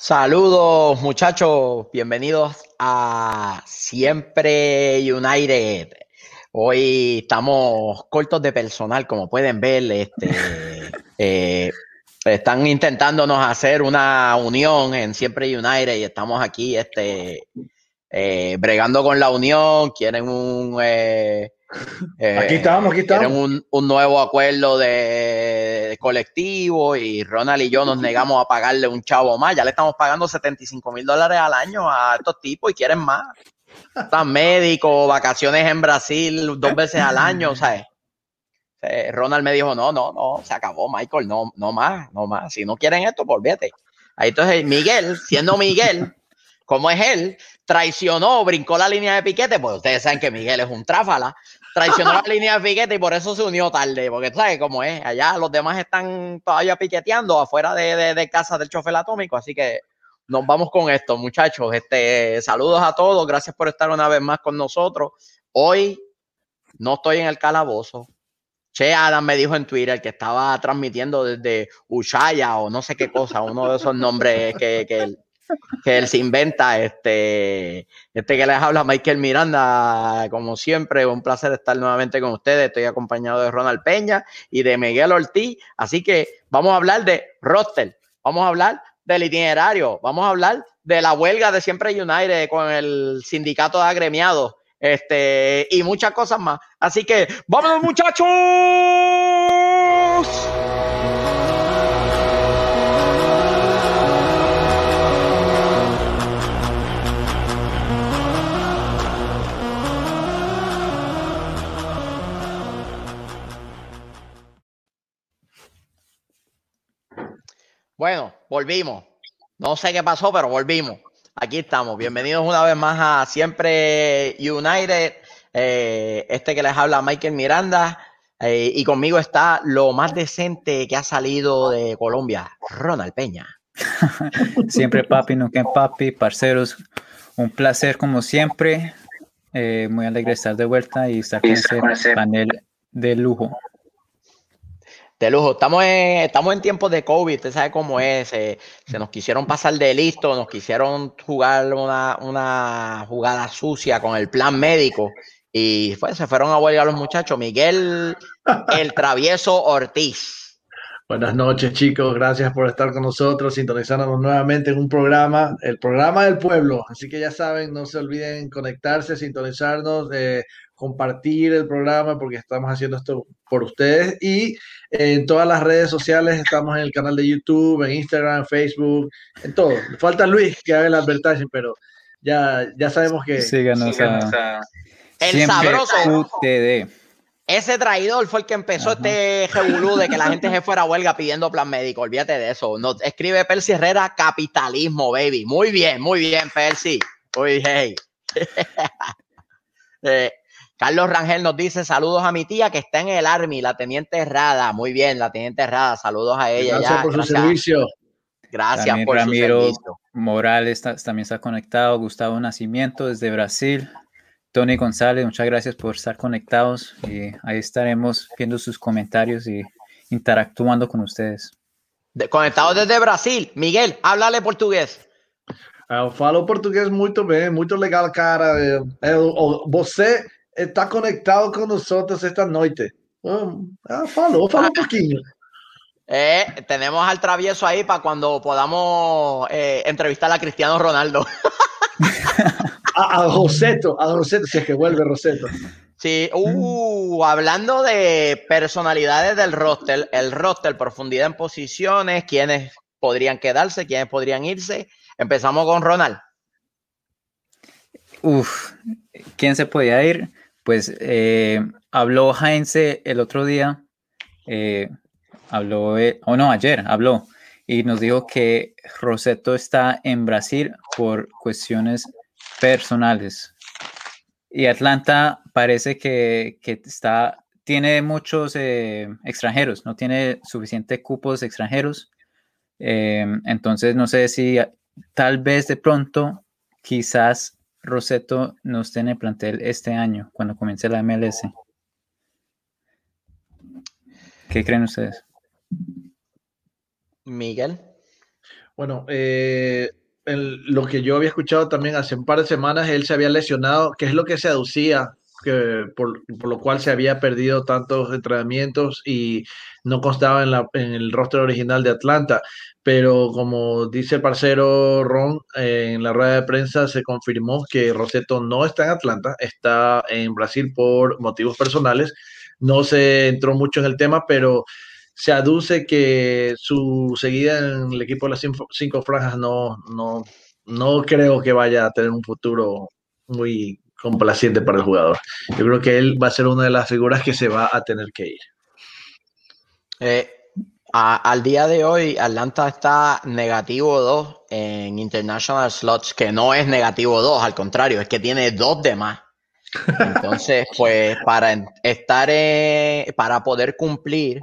Saludos muchachos, bienvenidos a Siempre United. Hoy estamos cortos de personal, como pueden ver, este, eh, están intentándonos hacer una unión en Siempre United y estamos aquí este, eh, bregando con la unión, quieren un... Eh, aquí estamos, aquí estamos. Quieren un, nuevo acuerdo de, colectivo y Ronald y yo nos negamos a pagarle un chavo más. Ya le estamos pagando 75 mil dólares al año a estos tipos y quieren más. Están médicos, vacaciones en Brasil dos veces al año, ¿sabes? Ronald me dijo, no, no, no, se acabó, Michael, no, no más, no más. Si no quieren esto, volvete. Ahí entonces Miguel, siendo Miguel, como es él, traicionó, brincó la línea de piquete, pues ustedes saben que Miguel es un tráfala, traicionó la línea de piquete y por eso se unió tarde, porque tú sabes cómo es, allá los demás están todavía piqueteando afuera de, de, casa del chofer atómico, así que nos vamos con esto, muchachos. Este, saludos a todos, gracias por estar una vez más con nosotros. Hoy no estoy en el calabozo. Che Adam me dijo en Twitter que estaba transmitiendo desde Ushaya o no sé qué cosa, uno de esos nombres que, que que él se inventa. Este, este que les habla, Michael Miranda, como siempre, un placer estar nuevamente con ustedes. Estoy acompañado de Ronald Peña y de Miguel Ortiz. Así que vamos a hablar de roster, vamos a hablar del itinerario, vamos a hablar de la huelga de Siempre United con el sindicato de agremiados. Este, y muchas cosas más. Así que, ¡vámonos, muchachos! Bueno, volvimos. No sé qué pasó, pero volvimos. Aquí estamos. Bienvenidos una vez más a Siempre United. Eh, este que les habla Michael Miranda. Eh, y conmigo está lo más decente que ha salido de Colombia, Ronald Peña. siempre papi, nunca papi, parceros. Un placer como siempre. Eh, muy alegre estar de vuelta y estar con ese panel de lujo. De lujo. Estamos en, estamos en tiempos de COVID, usted sabe cómo es. se nos quisieron pasar de listo, nos quisieron jugar una, jugada sucia con el plan médico y pues, se fueron a huelga los muchachos. Miguel, el travieso Ortiz. Buenas noches, chicos. Gracias por estar con nosotros, sintonizándonos nuevamente en un programa, el programa del pueblo. Así que ya saben, no se olviden conectarse, sintonizarnos. Eh, compartir el programa porque estamos haciendo esto por ustedes y en todas las redes sociales estamos en el canal de YouTube, en Instagram, Facebook, en todo. Falta Luis que haga el advertising, pero ya, ya sabemos que... Síganos, a, el sabroso. Ese traidor fue el que empezó este revolú de que la gente se fuera a huelga pidiendo plan médico. Olvídate de eso. No, escribe Percy Herrera, capitalismo, baby. Muy bien, muy bien, Percy. Uy, hey. eh, Carlos Rangel nos dice saludos a mi tía que está en el Army, la teniente Errada. Muy bien, la teniente Errada, saludos a ella. Gracias por su servicio. Gracias por Ramiro su servicio. Morales también está conectado. Gustavo Nacimiento desde Brasil. Tony González, muchas gracias por estar conectados. Y ahí estaremos viendo sus comentarios y interactuando con ustedes. conectados desde Brasil. Miguel, háblale portugués. Eu falo português muito bem, muito legal, cara. Eu, você está conectado con nosotros esta noche. Ah, falou, falou un poquito. Eh, tenemos al travieso ahí para cuando podamos eh, entrevistar a Cristiano Ronaldo. a, a, Roseto, a Roseto, si es que vuelve Roseto. Sí, uh, hablando de personalidades del roster, el roster, profundidad en posiciones, quiénes podrían quedarse, quiénes podrían irse. Empezamos con Ronald. Uf, ¿quién se podía ir? Pues eh, habló Heinze el otro día, eh, habló, eh, o no, ayer habló, y nos dijo que Roseto está en Brasil por cuestiones personales. Y Atlanta parece que, está, tiene muchos extranjeros, no tiene suficientes cupos extranjeros. entonces, no sé si tal vez de pronto, quizás Roseto no esté en el plantel este año, cuando comience la MLS. ¿Qué creen ustedes? Miguel. Bueno, eh, lo que yo había escuchado también hace un par de semanas, él se había lesionado, que es lo que se aducía, que por, lo cual se había perdido tantos entrenamientos y no constaba en, la, en el roster original de Atlanta. Pero como dice el parcero Ron, eh, en la rueda de prensa se confirmó que Roseto no está en Atlanta, está en Brasil por motivos personales. No se entró mucho en el tema, pero se aduce que su seguida en el equipo de las cinco, franjas no, no, no creo que vaya a tener un futuro muy complaciente para el jugador. Yo creo que él va a ser una de las figuras que se va a tener que ir. Eh, al día de hoy, Atlanta está negativo 2 en International Slots, que no es negativo 2, al contrario, es que tiene dos de más. Entonces, pues para estar, para poder cumplir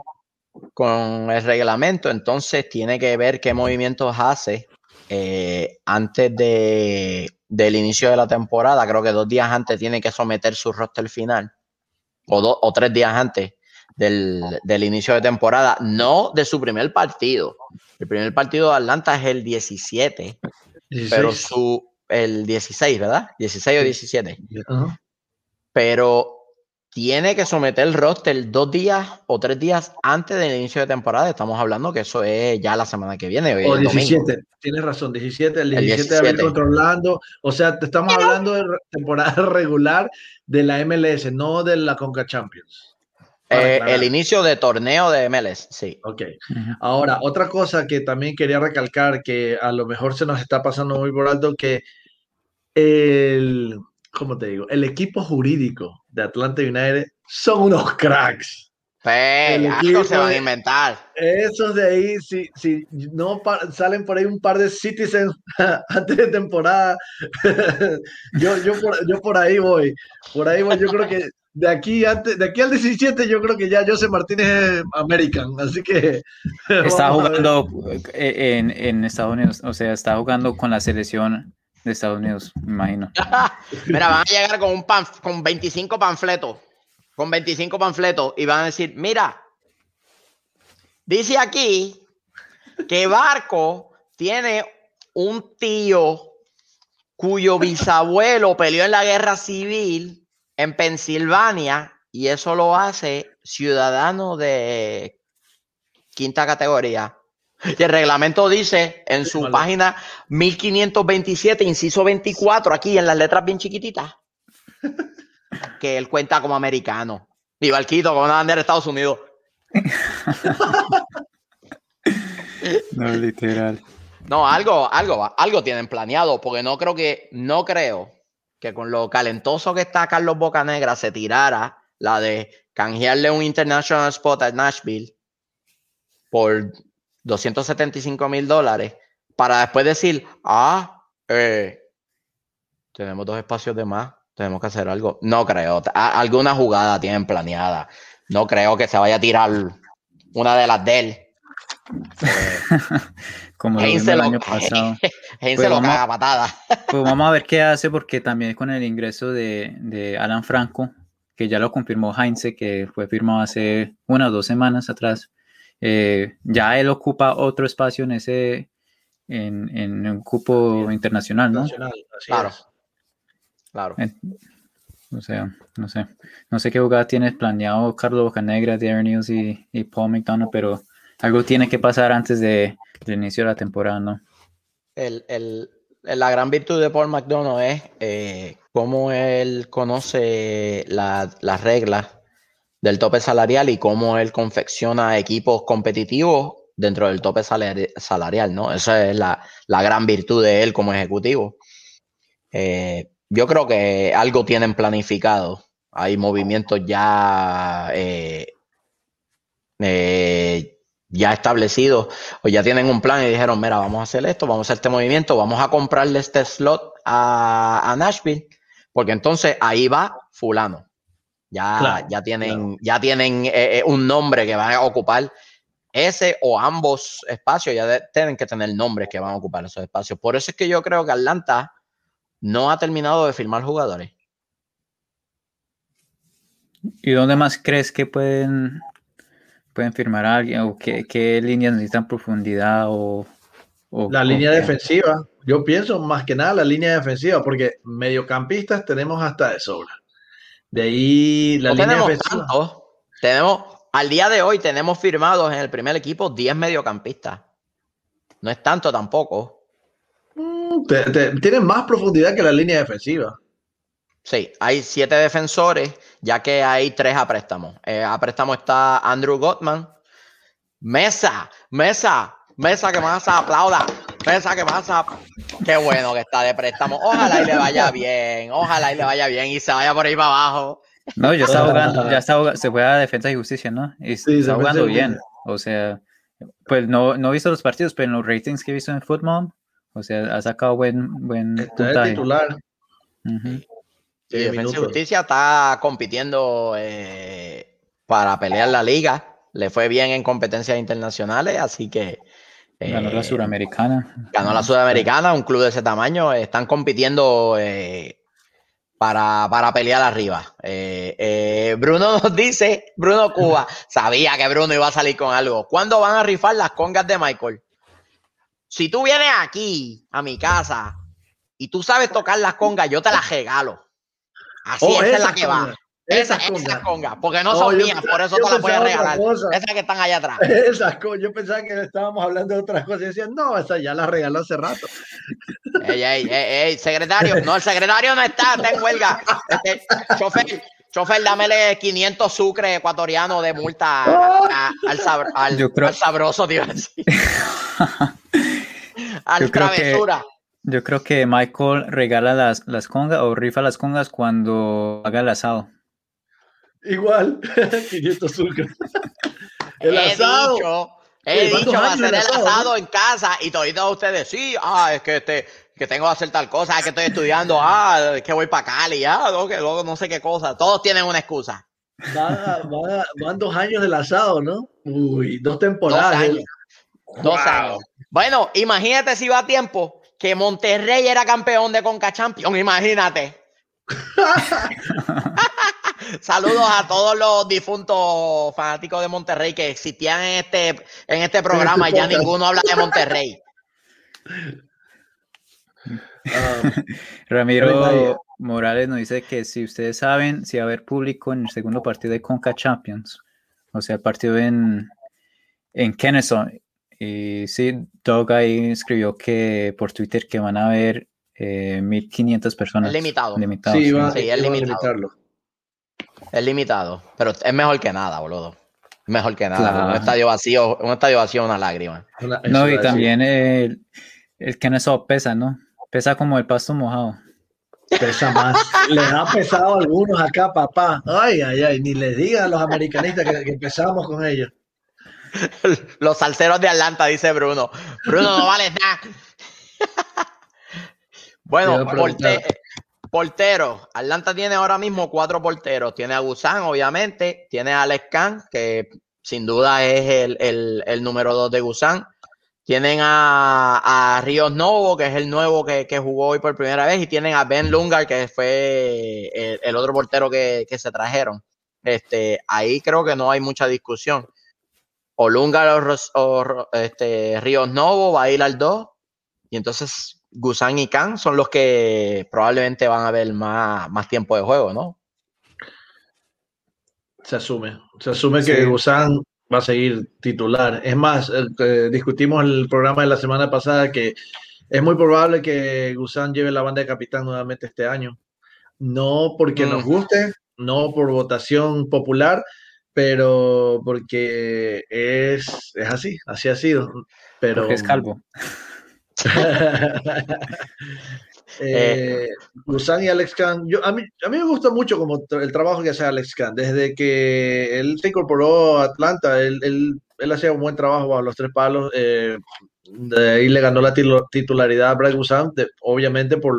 con el reglamento, entonces tiene que ver qué movimientos hace eh, antes de, del inicio de la temporada. Creo que dos días antes tiene que someter su roster final, o, dos o tres días antes del, del, inicio de temporada, no de su primer partido. El primer partido de Atlanta es el 17, pero su, el 16, ¿verdad? 16 o 17. Pero tiene que someter el roster dos días o tres días antes del inicio de temporada. Estamos hablando que eso es ya la semana que viene. o 17, tienes razón, 17, el 17, de abril controlando. O sea, te estamos hablando de temporada regular de la MLS, no de la Conca Champions. Eh, el inicio de torneo de MLS, sí. Ok. Ahora, otra cosa que también quería recalcar, que a lo mejor se nos está pasando muy por alto, que el ¿cómo te digo? El equipo jurídico de Atlanta United son unos cracks. Pero se van a inventar. Esos de ahí, si, si no salen por ahí un par de citizens antes de temporada, yo, yo, por, yo por ahí voy. Por ahí voy. Yo creo que de aquí, antes, de aquí al 17, yo creo que ya José Martínez es American. Así que. Está jugando en, en Estados Unidos, o sea, está jugando con la selección de Estados Unidos, me imagino. Mira, van a llegar con un pan, con 25 panfletos, con 25 panfletos y van a decir, mira, dice aquí que Barco tiene un tío cuyo bisabuelo peleó en la guerra civil en Pensilvania y eso lo hace ciudadano de quinta categoría. Y el reglamento dice en su página 1527, inciso 24, aquí en las letras bien chiquititas, que él cuenta como americano. Y Valquito con una bandera de Estados Unidos. no, literal. No, algo, algo, algo tienen planeado, porque no creo que, no creo que con lo calentoso que está Carlos Bocanegra se tirara la de canjearle un international spot a Nashville por 275 mil dólares para después decir, ah, eh, tenemos dos espacios de más, tenemos que hacer algo. No creo. alguna jugada tienen planeada. No creo que se vaya a tirar una de las de él. Como el año pasado. pues lo caga patada. pues vamos a ver qué hace, porque también con el ingreso de, de Alan Franco, que ya lo confirmó Heinze, que fue firmado hace unas dos semanas atrás, eh, ya él ocupa otro espacio en ese, en, un cupo internacional, ¿no? Claro. Claro. o sea, no sé. No sé qué jugada tienes planeado Carlos Bocanegra, Darren News y, Paul McDonough, pero algo tiene que pasar antes de, del inicio de la temporada, ¿no? la gran virtud de Paul McDonough es eh, cómo él conoce las reglas del tope salarial y cómo él confecciona equipos competitivos dentro del tope salarial, ¿no? Esa es la, gran virtud de él como ejecutivo. Eh, yo creo que algo tienen planificado. Hay movimientos ya, eh, eh, ya establecidos o ya tienen un plan y dijeron, mira, vamos a hacer esto, vamos a hacer este movimiento, vamos a comprarle este slot a, a Nashville, porque entonces ahí va fulano. Ya, ya tienen, ya tienen eh, eh, un nombre que van a ocupar ese o ambos espacios, ya tienen que tener nombres que van a ocupar esos espacios. Por eso es que yo creo que Atlanta no ha terminado de firmar jugadores. ¿Y dónde más crees que pueden, pueden firmar a alguien? ¿O qué, qué líneas necesitan profundidad? ¿O la línea defensiva. Yo pienso más que nada la línea defensiva, porque mediocampistas tenemos hasta de sobra. De ahí la línea defensiva. Tenemos, al día de hoy tenemos firmados en el primer equipo 10 mediocampistas. No es tanto tampoco. Mm, tienen más profundidad que la línea defensiva. Sí, hay siete defensores, ya que hay tres a préstamo. Eh, a préstamo está Andrew Gottman. Mesa, Mesa, Mesa que más aplauda. Mesa que más Qué bueno que está de préstamo. Ojalá y le vaya bien. Ojalá y le vaya bien y se vaya por ahí para abajo. No, ya está jugando, ya está se juega defensa y justicia, ¿no? Y sí, está jugando bien. O sea, pues no, no he visto los partidos, pero en los ratings que he visto en Football, o sea, ha sacado buen, buen titular. Y Defensa y Justicia está compitiendo eh, para pelear la liga. Le fue bien en competencias internacionales, así que. Ganó la eh, Suramericana. Ganó la Sudamericana, un club de ese tamaño. Están compitiendo eh, para, para, pelear arriba. Bruno nos dice, Bruno Cuba, sabía que Bruno iba a salir con algo. ¿Cuándo van a rifar las congas de Michael? Si tú vienes aquí, a mi casa, y tú sabes tocar las congas, yo te las regalo. Así, oh, esa, es la que va. Esa, es la conga, porque no, son mías, por eso te las voy a regalar. Esas que están allá atrás. Esas yo pensaba que estábamos hablando de otras cosas y decían, no, esa ya la regaló hace rato. Ey, ey, ey, secretario, no, el secretario no está, está en huelga. Este, chofer, chofer, dámele 500 sucres ecuatorianos de multa al, sabroso, tío. al travesura. Yo creo que Michael regala las, las congas o rifa las congas cuando haga el asado. Igual, 500 sucres. El he asado. Dicho, he dicho, va a hacer el asado, en casa y todos ustedes, sí, ah, es que este, que tengo que hacer tal cosa, que estoy estudiando, ah, que voy para Cali, ah, no, que luego no sé qué cosa. Todos tienen una excusa. van dos años del asado, ¿no? Uy, dos temporadas. Dos años. Dos años. Bueno, imagínate si va a tiempo que Monterrey era campeón de Conca Champions, imagínate. Saludos a todos los difuntos fanáticos de Monterrey que existían en este, en este programa y ya ninguno habla de Monterrey. Ah, Ramiro Morales nos dice que si ustedes saben si va a haber público en el segundo partido de Conca Champions, o sea, el partido en, en Kennesaw, y sí, Doug ahí escribió que por Twitter que van a haber eh, 1500 personas. Es limitado. Sí, es limitado. Es limitado, pero es mejor que nada, boludo. Mejor que nada. Un estadio vacío, un estadio vacío, una lágrima. no, y también el, el que no eso pesa, ¿no? Pesa como el pasto mojado. Pesa más. les ha pesado a algunos acá, papá. Ay, ay, ay. Ni les diga a los americanistas que, que empezamos con ellos. Los salseros de Atlanta, dice Bruno. Bruno, no vale nada. bueno, portero. Atlanta tiene ahora mismo cuatro porteros. Tiene a Gusán, obviamente. Tiene a Alex Khan, que sin duda es el, número dos de Gusán. Tienen a, Ríos Novo, que es el nuevo que, jugó hoy por primera vez. Y tienen a Ben Lungar, que fue el, otro portero que, que, se trajeron. Este, ahí creo que no hay mucha discusión. Olunga o, este, Ríos Novo va a ir al 2. Y entonces Gusan y Khan son los que probablemente van a ver más, más tiempo de juego, ¿no? Se asume. Se asume que Gusan va a seguir titular. Es más, eh, discutimos el programa de la semana pasada que es muy probable que Gusan lleve la banda de capitán nuevamente este año. No porque nos guste, no por votación popular, pero porque es, es así, así ha sido. Pero, porque es calvo. eh, y Alex Khan, yo, a, mí, a mí me gusta mucho como el trabajo que hace Alex Khan. Desde que él se incorporó a Atlanta, él, él, él hacía un buen trabajo bajo los tres palos. Eh, de ahí le ganó la titularidad a Brad Guzan, obviamente por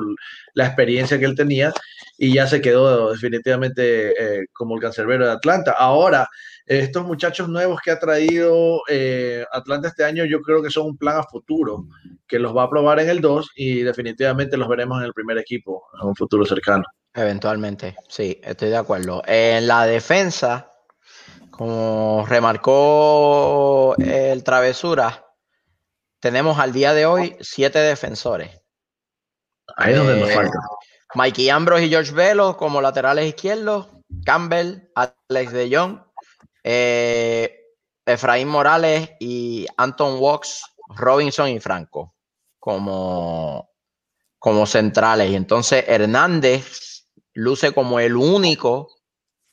la experiencia que él tenía y ya se quedó definitivamente eh, como el cancerbero de Atlanta. Ahora, estos muchachos nuevos que ha traído eh, Atlanta este año, yo creo que son un plan a futuro, que los va a probar en el 2 y definitivamente los veremos en el primer equipo en un futuro cercano. Eventualmente, sí, estoy de acuerdo. En la defensa, como remarcó el travesura, tenemos al día de hoy siete defensores. Ahí es donde nos Eh, falta. Mikey Ambrose y George Velo como laterales izquierdos, Campbell, Alex de Jong, eh, Efraín Morales y Anton Walks, Robinson y Franco como, como centrales. Y entonces Hernández luce como el único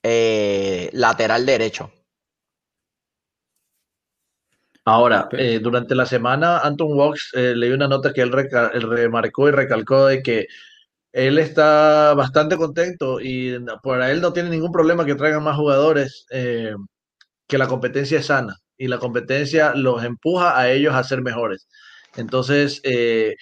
eh, lateral derecho. Ahora, eh, durante la semana, Anton Walks eh, leí una nota que él, remarcó y recalcó de que él está bastante contento y para él no tiene ningún problema que traigan más jugadores, eh, que la competencia es sana y la competencia los empuja a ellos a ser mejores. Entonces, eh,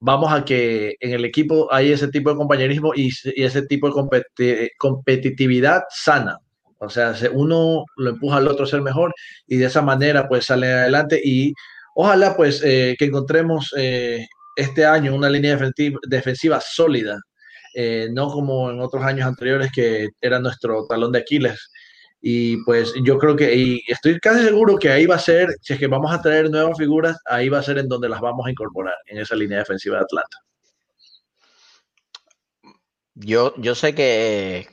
vamos a que en el equipo hay ese tipo de compañerismo y, ese tipo de competi- competitividad sana. O sea, se- uno lo empuja al otro a ser mejor y de esa manera pues sale adelante y ojalá pues eh, que encontremos eh, este año una línea defensiva, sólida, no como en otros años anteriores que era nuestro talón de Aquiles. Y pues yo creo que, y estoy casi seguro que ahí va a ser, si es que vamos a traer nuevas figuras, ahí va a ser en donde las vamos a incorporar, en esa línea defensiva de Atlanta. Yo, yo sé que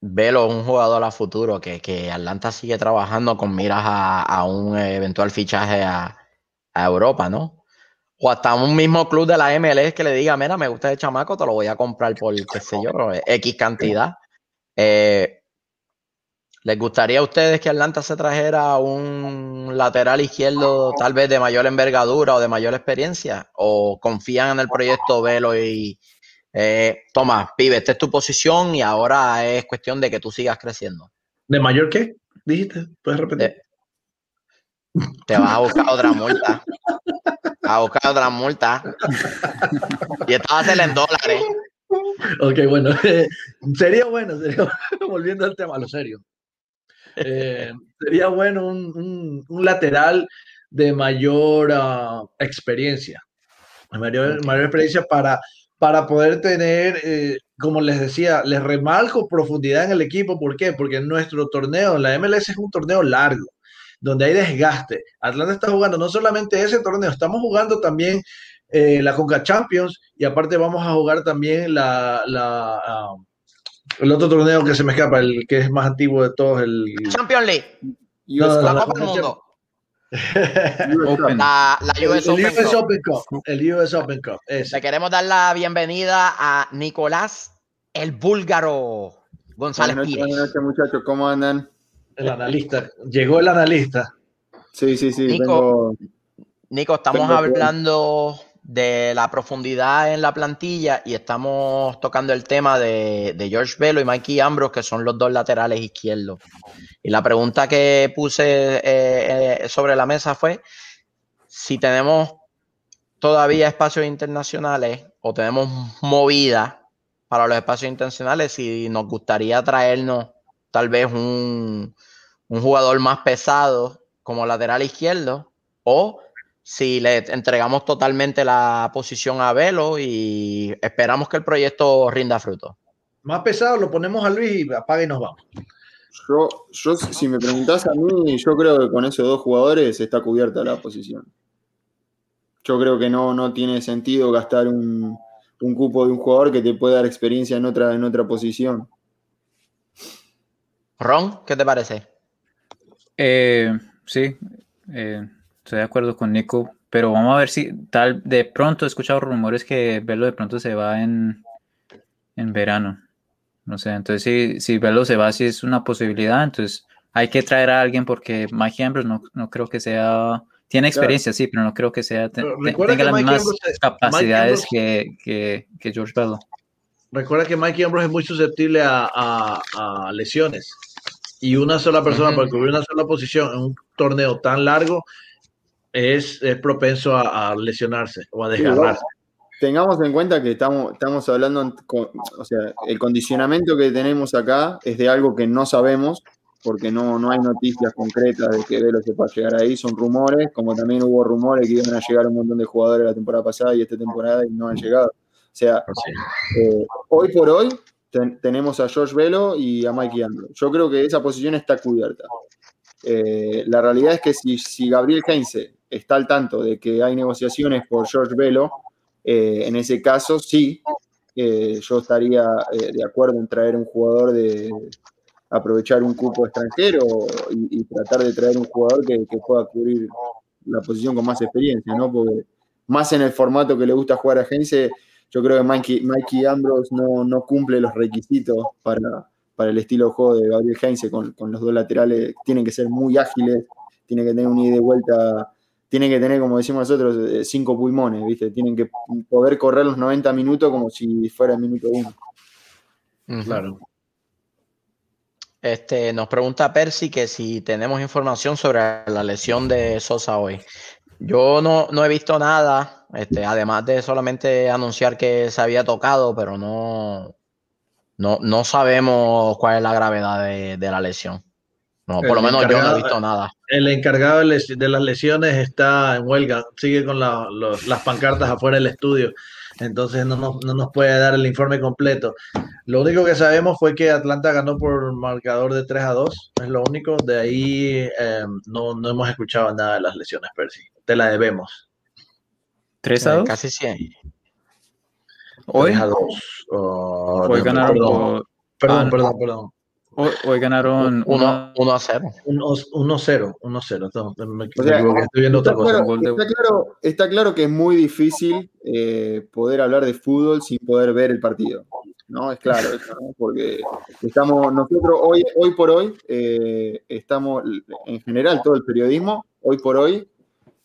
Velo es un jugador a futuro, que, que Atlanta sigue trabajando con miras a, a un eventual fichaje a, a Europa, ¿no? O hasta un mismo club de la MLS que le diga, mira, me gusta el chamaco, te lo voy a comprar por, qué sé yo, X cantidad. Eh, ¿Les gustaría a ustedes que Atlanta se trajera un lateral izquierdo tal vez de mayor envergadura o de mayor experiencia? ¿O confían en el proyecto Velo y eh, toma, pibe, esta es tu posición y ahora es cuestión de que tú sigas creciendo? ¿De mayor qué? ¿Dijiste? ¿Puedes repetir? De- te vas a buscar otra multa. A buscar otra multa. Y esta va a ser en dólares. Ok, bueno, sería bueno, sería volviendo al tema, lo serio. Eh, sería bueno un, un- un lateral de mayor ah, experiencia, de mayor, mayor experiencia para, para poder tener, eh, como les decía, les remarco profundidad en el equipo. ¿Por qué? Porque nuestro torneo, la MLS es un torneo largo, donde hay desgaste. Atlanta está jugando no solamente ese torneo, estamos jugando también eh, la Conca Champions y aparte vamos a jugar también la, la, ah, el otro torneo que se me escapa, el que es más antiguo de todos, el... Champions League, No, no, la Copa del Mundo, Open. la, la el, US el Open US Cup. Open Cup, el US Open Cup, ese. Le queremos dar la bienvenida a Nicolás, el búlgaro González Buenas noches, Pires. buenas noches, muchachos, ¿cómo andan? el analista, llegó el analista. Sí, sí, sí, Nico. Nico, estamos Tengo que- hablando de la profundidad en la plantilla y estamos tocando el tema de, de George Velo y Mikey Ambrose, que son los dos laterales izquierdos. Y la pregunta que puse eh, eh, sobre la mesa fue si tenemos todavía espacios internacionales o tenemos movida para los espacios internacionales, si nos gustaría traernos tal vez un, un jugador más pesado como lateral izquierdo o si le entregamos totalmente la posición a Velo y esperamos que el proyecto rinda fruto. Más pesado lo ponemos a Luis y apaga y nos vamos. Yo, yo, si me preguntás a mí, yo creo que con esos dos jugadores está cubierta la posición. Yo creo que no, no tiene sentido gastar un, un cupo de un jugador que te puede dar experiencia en otra, en otra posición. Ron, ¿qué te parece? Eh, sí, eh, estoy de acuerdo con Nico, pero vamos a ver si tal de pronto he escuchado rumores que Velo de pronto se va en, en verano. No sé, entonces si, si Velo se va, si es una posibilidad, entonces hay que traer a alguien porque Mike Ambrose no, no creo que sea, tiene experiencia, sí, pero no creo que sea, te- tenga que las Mike mismas Ambrose- capacidades Ambrose- que, que, que George Velo. Recuerda que Mikey Ambrose es muy susceptible a, a- a lesiones. Y una sola persona Ujú. para cubrir una sola posición en un torneo tan largo es, es propenso a, a lesionarse o a desgarrarse. Tengamos en cuenta que estamos, estamos hablando, con- o sea, el condicionamiento que tenemos acá es de algo que no sabemos, porque no, no hay noticias concretas de que Velo se pueda llegar ahí, son rumores, como también hubo rumores que iban a llegar un montón de jugadores la temporada pasada y esta temporada y no han llegado. O sea, eh, hoy por hoy ten- tenemos a George Velo y a Mikey Andrew. Yo creo que esa posición está cubierta. Eh, la realidad es que si, si Gabriel Heinze está al tanto de que hay negociaciones por George Velo, eh, en ese caso sí, eh, yo estaría de acuerdo en traer un jugador de aprovechar un cupo extranjero y, tratar de traer un jugador que, pueda cubrir la posición con más experiencia, ¿no? Porque más en el formato que le gusta jugar a Heinze, yo creo que Mikey, Mikey Ambrose no, no cumple los requisitos para, para el estilo de juego de Gabriel Heinze con, con, los dos laterales. Tienen que ser muy ágiles, tienen que tener un ida de vuelta, tienen que tener, como decimos nosotros, eh, cinco pulmones, ¿viste? Tienen que poder correr los 90 minutos como si fuera el minuto uno. Claro. Este, nos pregunta Percy que si tenemos información sobre la lesión de Sosa hoy. Yo no, no he visto nada, este, además de solamente anunciar que se había tocado, pero no, no, no sabemos cuál es la gravedad de, la lesión. No, por lo menos yo no he visto nada. El encargado de las lesiones está en huelga, sigue con las pancartas afuera del estudio, entonces no, nos puede dar el informe completo. Lo único que sabemos fue que Atlanta ganó por marcador de 3 a 2, es lo único. De ahí em, no, no, hemos escuchado nada de las lesiones, Percy. Te la debemos. 3 a 2. Eh, casi 100. Hoy, hoy ganaron por... Perdón, perdón, perdón. Hoy, ganaron 1 a 0. 1 0, 1 0. estoy viendo otra cosa. Está claro, está claro que es muy difícil eh, poder hablar de fútbol sin poder ver el partido. ¿no? Es claro eso, ¿no? Porque estamos, nosotros hoy, hoy por hoy, eh, estamos, en general, todo el periodismo, hoy por hoy,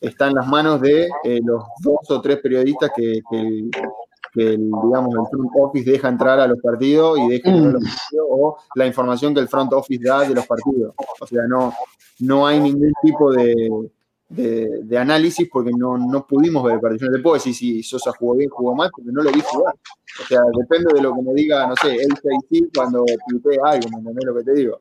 está en las manos de eh, los dos o tres periodistas que, que, que el, digamos, el front office deja entrar a los partidos y deja entrar a los partidos, o la información que el front office da de los partidos. O sea, no, no hay ningún tipo de, de, análisis porque no, no, pudimos ver el partido. No te puedo decir si Sosa jugó bien, jugó mal, porque no lo vi jugar. O sea, depende de lo que me diga, no sé, el CIC cuando tuitee algo, ¿me entendés lo que te digo?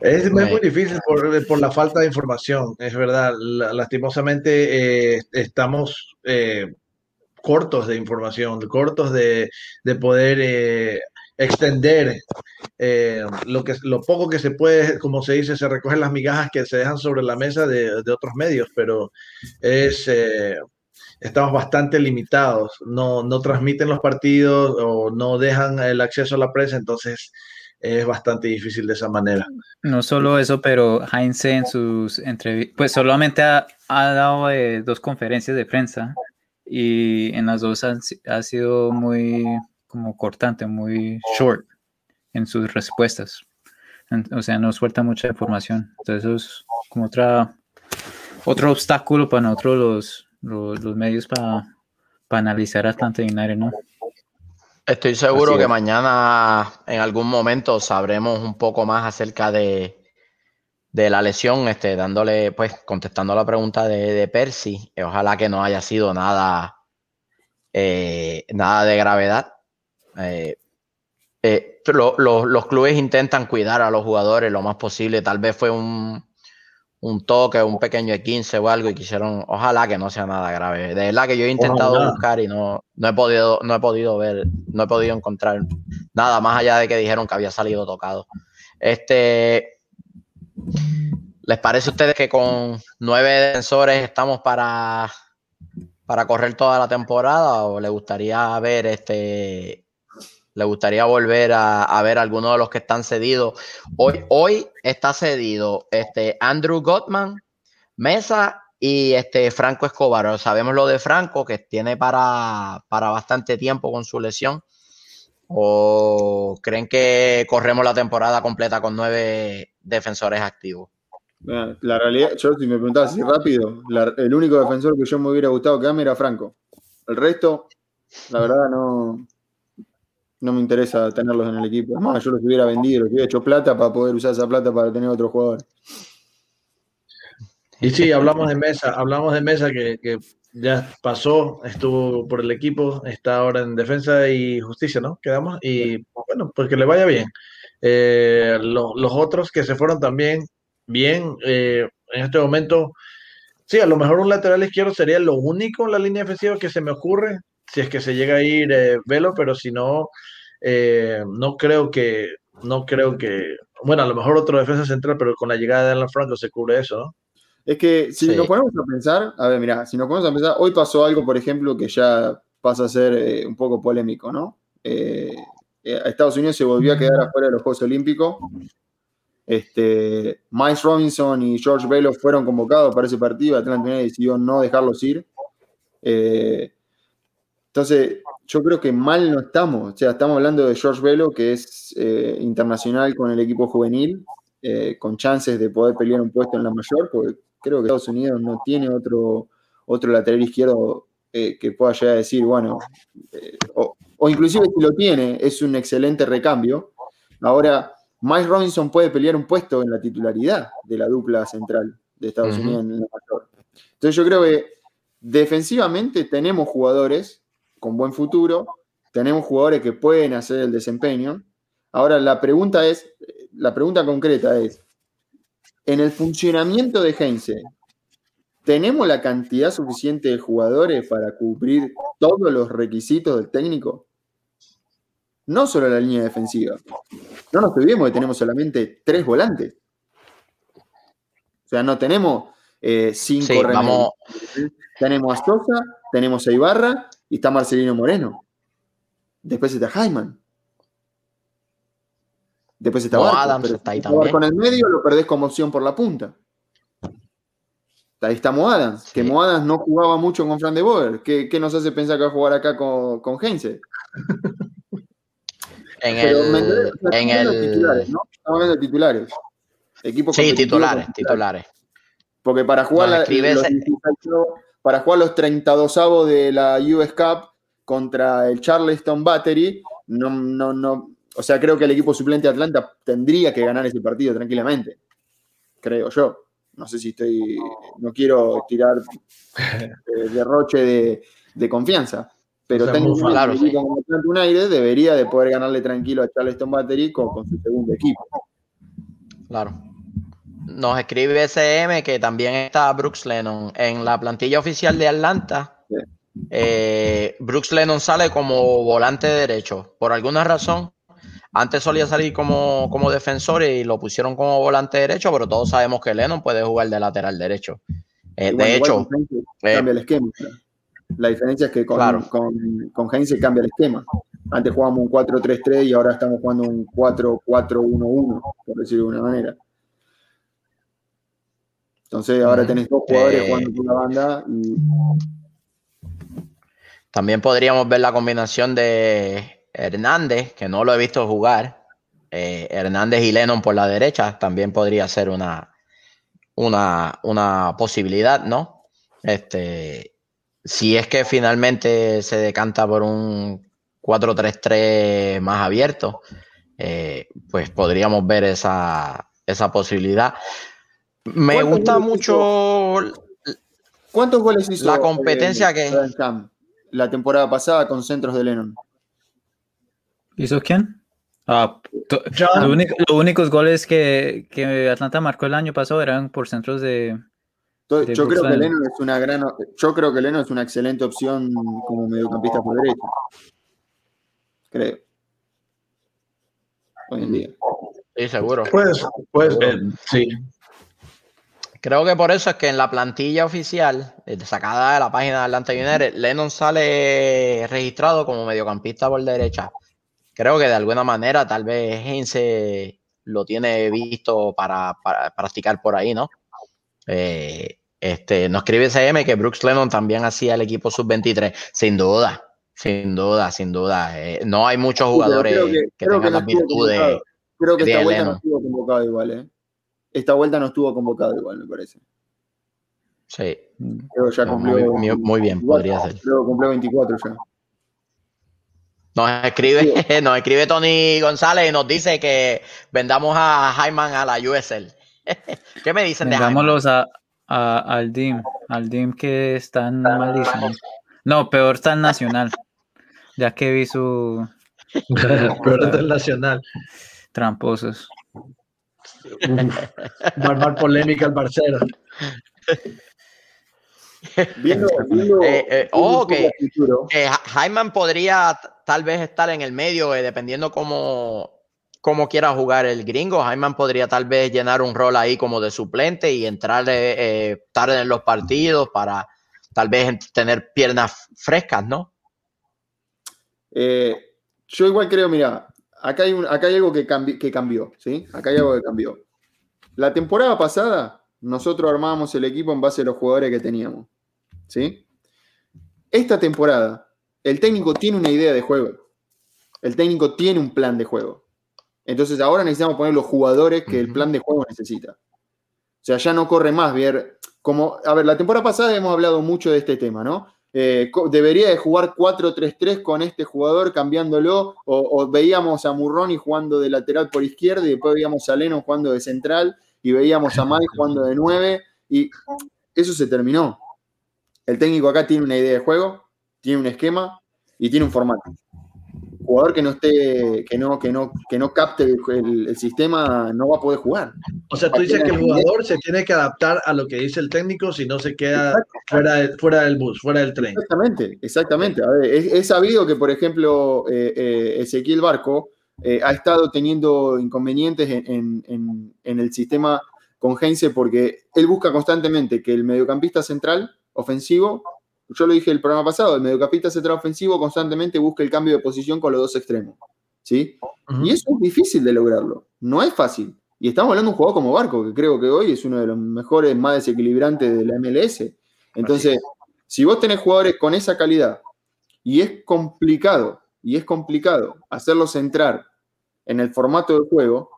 Es muy difícil por, por, la falta de información, es verdad. Lastimosamente eh, estamos eh, cortos de información, cortos de, de poder eh, extender lo, que, lo poco que se puede, como se dice, se recogen las migajas que se dejan sobre la mesa de, de otros medios, pero es estamos bastante limitados. No, no transmiten los partidos o no dejan el acceso a la prensa, entonces es bastante difícil de esa manera. No solo eso, pero Heinz en sus entrevistas, pues solamente ha, dado eh, dos conferencias de prensa y en las dos ha, sido muy como cortante, muy short en sus respuestas. O sea, no suelta mucha información. Entonces eso es como otra, otro obstáculo para nosotros los, los, medios para, para analizar a Atlanta United, ¿no? Estoy seguro que mañana en algún momento sabremos un poco más acerca de, la lesión, este, dándole, pues, contestando la pregunta de, Percy. Ojalá que no haya sido nada, eh, nada de gravedad. Eh, eh, los clubes intentan cuidar a los jugadores lo más posible. Tal vez fue un, un toque, un pequeño de 15 o algo y quisieron, ojalá que no sea nada grave. De verdad que yo he intentado buscar y no, no he podido, no he podido ver, no he podido encontrar nada más allá de que dijeron que había salido tocado. Este, ¿les parece a ustedes que con nueve defensores estamos para, para correr toda la temporada o les gustaría ver este le gustaría volver a, ver algunos de los que están cedidos. Hoy, hoy está cedido este Andrew Gottman, Mesa y este Franco Escobar. Sabemos lo de Franco, que tiene para, para bastante tiempo con su lesión. ¿O creen que corremos la temporada completa con nueve defensores activos? La realidad, yo si me preguntabas así rápido, el único defensor que yo me hubiera gustado que era Franco. El resto, la verdad, no, no me interesa tenerlos en el equipo. Es más, yo los hubiera vendido, los hubiera hecho plata para poder usar esa plata para tener otro jugador. Y sí, hablamos de Mesa, hablamos de Mesa que, ya pasó, estuvo por el equipo, está ahora en defensa y justicia, ¿no? Quedamos y bueno, pues que le vaya bien. Eh, los otros que se fueron también bien, eh, en este momento, sí, a lo mejor un lateral izquierdo sería lo único en la línea defensiva que se me ocurre, si es que se llega a ir eh, Velo, pero si no, eh, no creo que, no creo que, bueno, a lo mejor otro defensa central, pero con la llegada de Alan Franco se cubre eso, ¿no? Es que si Sí. nos ponemos a pensar, a ver, mira, si nos ponemos a pensar, hoy pasó algo, por ejemplo, que ya pasa a ser eh, un poco polémico, ¿no? Eh, Estados Unidos se volvió a quedar afuera de los Juegos Olímpicos. Este, Miles Robinson y George Velo fueron convocados para ese partido. Atlanta United decidió no dejarlos ir. Eh, entonces, yo creo que mal no estamos. O sea, estamos hablando de George Velo, que es eh, internacional con el equipo juvenil, eh, con chances de poder pelear un puesto en la mayor, porque creo que Estados Unidos no tiene otro, otro lateral izquierdo eh, que pueda llegar a decir, bueno, o, o inclusive si lo tiene, es un excelente recambio. Ahora, Miles Robinson puede pelear un puesto en la titularidad de la dupla central de Estados. Unidos en la mayor. Entonces yo creo que defensivamente tenemos jugadores con buen futuro, tenemos jugadores que pueden hacer el desempeño. Ahora la pregunta es, la pregunta concreta es, en el funcionamiento de Heinze, ¿tenemos la cantidad suficiente de jugadores para cubrir todos los requisitos del técnico? No solo la línea defensiva. No nos olvidemos que tenemos solamente tres volantes. O sea, no tenemos eh, cinco Sí, Tenemos a Sosa, tenemos a Ibarra y está Marcelino Moreno. Después está Jaiman. Después está No, Barco. Adams pero está ahí también. Barco en el medio lo perdés como opción por la punta. Ahí está Moadans, que Sí. Moadans no jugaba mucho con Fran de Boer. ¿Qué, qué nos hace pensar que va a jugar acá con, con Heinze? en Pero el, en de titulares, el, ¿no? Estamos hablando de titulares. Equipos sí, titulares, titulares. Porque para jugar, Nos la- los ese- 18 para jugar los 32 de la US Cup contra el Charleston Battery, no, no, no. O sea, creo que el equipo suplente de Atlanta tendría que ganar ese partido tranquilamente. Creo yo. No sé si estoy. No quiero tirar eh, derroche de, de confianza. Pero O sea, técnicamente muy claro, sí. como Atlanta United debería de poder ganarle tranquilo a Charleston Battery con, con su segundo equipo. Claro. Nos escribe SM que también está Brooks Lennon. En la plantilla oficial de Atlanta, eh, Brooks Lennon sale como volante derecho. Por alguna razón, antes solía salir como, como defensor y lo pusieron como volante derecho, pero todos sabemos que Lennon puede jugar de lateral derecho. Eh, de hecho, eh, cambia el esquema. La diferencia es que con, Claro. con, con Heinze cambia el esquema. Antes jugábamos un 4-3-3 y ahora estamos jugando un 4-4-1-1, por decirlo de una manera. Entonces ahora tenés dos jugadores Eh, jugando por la banda y También podríamos ver la combinación de Hernández, que no lo he visto jugar. eh, Hernández y Lennon por la derecha también podría ser una, una, una posibilidad, ¿no? Este, si es que finalmente se decanta por un 4-3-3 más abierto, eh, pues podríamos ver esa, esa posibilidad. Me ¿Cuántos gusta goles mucho ¿Cuántos goles hizo La competencia eh, que- Adam Cam la temporada pasada con centros de Lennon? ¿Hizo quién? Ah, lo único- los únicos goles que, que Atlanta marcó el año pasado eran por centros de. Entonces, De yo creo que. Lennon es una gran yo creo que Lennon es una excelente opción como mediocampista por derecha. Creo. Hoy en día. Sí, seguro. Pues, pues, eh, sí. Creo que por eso es que en la plantilla oficial, eh, sacada de la página de Atlanta United, Lennon sale registrado como mediocampista por derecha. Creo que de alguna manera tal vez Heinze lo tiene visto para, para practicar por ahí, ¿no? Eh, este, nos escribe CM que Brooks Lennon también hacía el equipo sub-23. Sin duda, sin duda, sin duda. Eh, no hay muchos jugadores creo que- que, creo que tengan no las virtudes. Creo que esta Bien, vuelta no estuvo convocado igual, ¿eh? Esta vuelta no estuvo convocado igual, me parece. Sí, que ya cumplió. muy- muy- muy bien, 24, podría ser. Creo que cumplió 24 ya. Nos escribe, nos escribe Tony González y nos dice que vendamos a Hyman a la USL. ¿Qué me dicen de Hyman? Vendámoslos a, a- al DIM. Al DIM que están malísimos. No, peor está en Nacional. Ya que vi su Pero internacional. tramposos. Uf, va a armar polémica el Barcero. Viendo, viendo, Eh, eh, oh, Eh, Ja- Hyman podría tal vez estar en el medio, eh, dependiendo cómo, cómo quiera jugar el gringo. Hyman podría tal vez llenar un rol ahí como de suplente y entrar eh, tarde en los partidos para tal vez tener piernas frescas, ¿no? Eh, yo igual creo, mira, acá hay, acá hay algo que, que cambió, ¿sí? Acá hay algo que cambió. La temporada pasada, nosotros armábamos el equipo en base a los jugadores que teníamos, ¿sí? Esta temporada, el técnico tiene una idea de juego. El técnico tiene un plan de juego. Entonces ahora necesitamos poner los jugadores que el plan de juego necesita. O sea, ya no corre más ver como, a ver, la temporada pasada hemos hablado mucho de este tema, ¿no? Eh, debería de jugar 4-3-3 con este jugador cambiándolo, o, veíamos a Murroni jugando de lateral por izquierda y después veíamos a Leno jugando de central y veíamos a Mike jugando de 9 y eso se terminó. El técnico acá tiene una idea de juego, tiene un esquema y tiene un formato jugador que no esté, que no, que no, que no capte el, sistema no va a poder jugar. O sea, tú dices que el jugador se tiene que adaptar a lo que dice el técnico si no se queda fuera, fuera del bus, fuera del tren. Exactamente, exactamente. A ver, es, sabido que, por ejemplo, eh, eh, Ezequiel Barco eh, ha estado teniendo inconvenientes en, en, en el sistema con Heinze porque él busca constantemente que el mediocampista central ofensivo yo lo dije el programa pasado, el mediocampista central ofensivo constantemente busca el cambio de posición con los dos extremos. ¿sí? Y eso es difícil de lograrlo. No es fácil. Y estamos hablando de un jugador como Barco, que creo que hoy es uno de los mejores, más desequilibrantes de la MLS. Entonces, si vos tenés jugadores con esa calidad y es complicado, y es complicado hacerlos entrar en el formato de juego,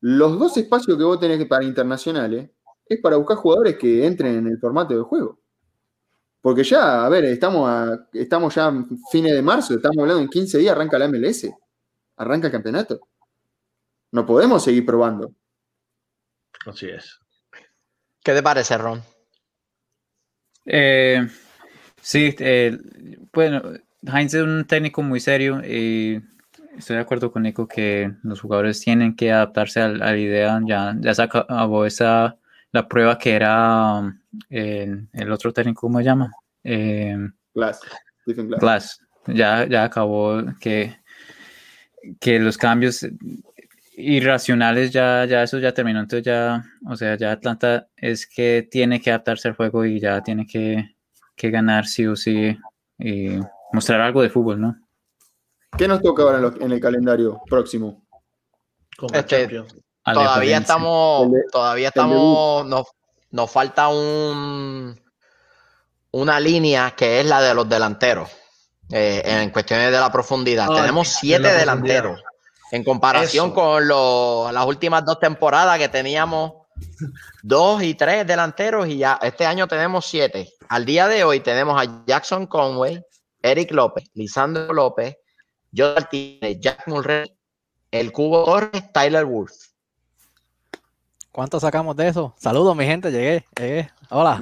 los dos espacios que vos tenés para internacionales es para buscar jugadores que entren en el formato de juego. Porque ya, a ver, estamos, estamos ya a fines de marzo, estamos hablando en 15 días, arranca la MLS, arranca el campeonato. No podemos seguir probando. Así es. ¿Qué te parece, Ron? Eh, sí, eh, bueno, Heinz es un técnico muy serio y estoy de acuerdo con Nico que los jugadores tienen que adaptarse a, la idea. Ya, ya se acabó esa, la prueba que era el, otro técnico, ¿cómo se llama? Eh, Glass. Glass. Ya, ya acabó que, que los cambios irracionales ya, ya eso ya terminó. Entonces ya, o sea, ya Atlanta es que tiene que adaptarse al juego y ya tiene que, que ganar sí o sí y mostrar algo de fútbol, ¿no? ¿Qué nos toca ahora en, el calendario próximo? Este, todavía estamos, todavía estamos, nos falta un, una línea que es la de los delanteros eh, en cuestiones de la profundidad. Tenemos siete delanteros en comparación con las últimas dos temporadas que teníamos dos y tres delanteros y ya este año tenemos siete. Al día de hoy tenemos a Jackson Conway, Eric López, Lisandro López, Joe Jack Mulray, el Cubo Torres, Tyler Wolf. ¿Cuánto sacamos de eso? Saludos, mi gente, llegué, llegué. Hola.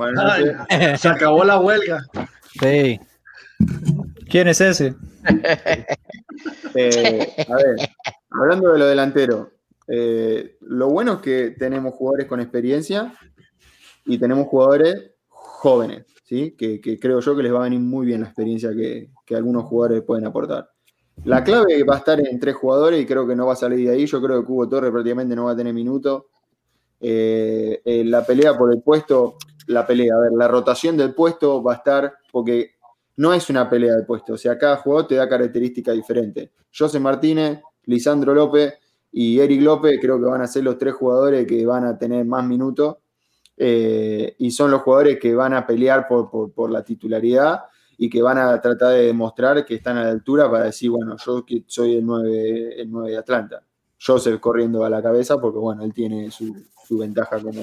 se acabó la huelga. Sí. ¿Quién es ese? Eh, a ver, hablando de lo delantero, eh, lo bueno es que tenemos jugadores con experiencia y tenemos jugadores jóvenes, ¿sí? Que, creo yo que les va a venir muy bien la experiencia que, que, algunos jugadores pueden aportar. La clave va a estar en tres jugadores y creo que no va a salir de ahí. Yo creo que Cubo Torres prácticamente no va a tener minutos. Eh, eh, la pelea por el puesto, la pelea, a ver, la rotación del puesto va a estar, porque no es una pelea de puesto, o sea, cada jugador te da características diferentes. José Martínez, Lisandro López y Eric López creo que van a ser los tres jugadores que van a tener más minutos eh, y son los jugadores que van a pelear por, la titularidad y que van a tratar de demostrar que están a la altura para decir, bueno, yo soy el 9, el 9 de Atlanta. Joseph corriendo a la cabeza porque, bueno, él tiene su, ventaja como,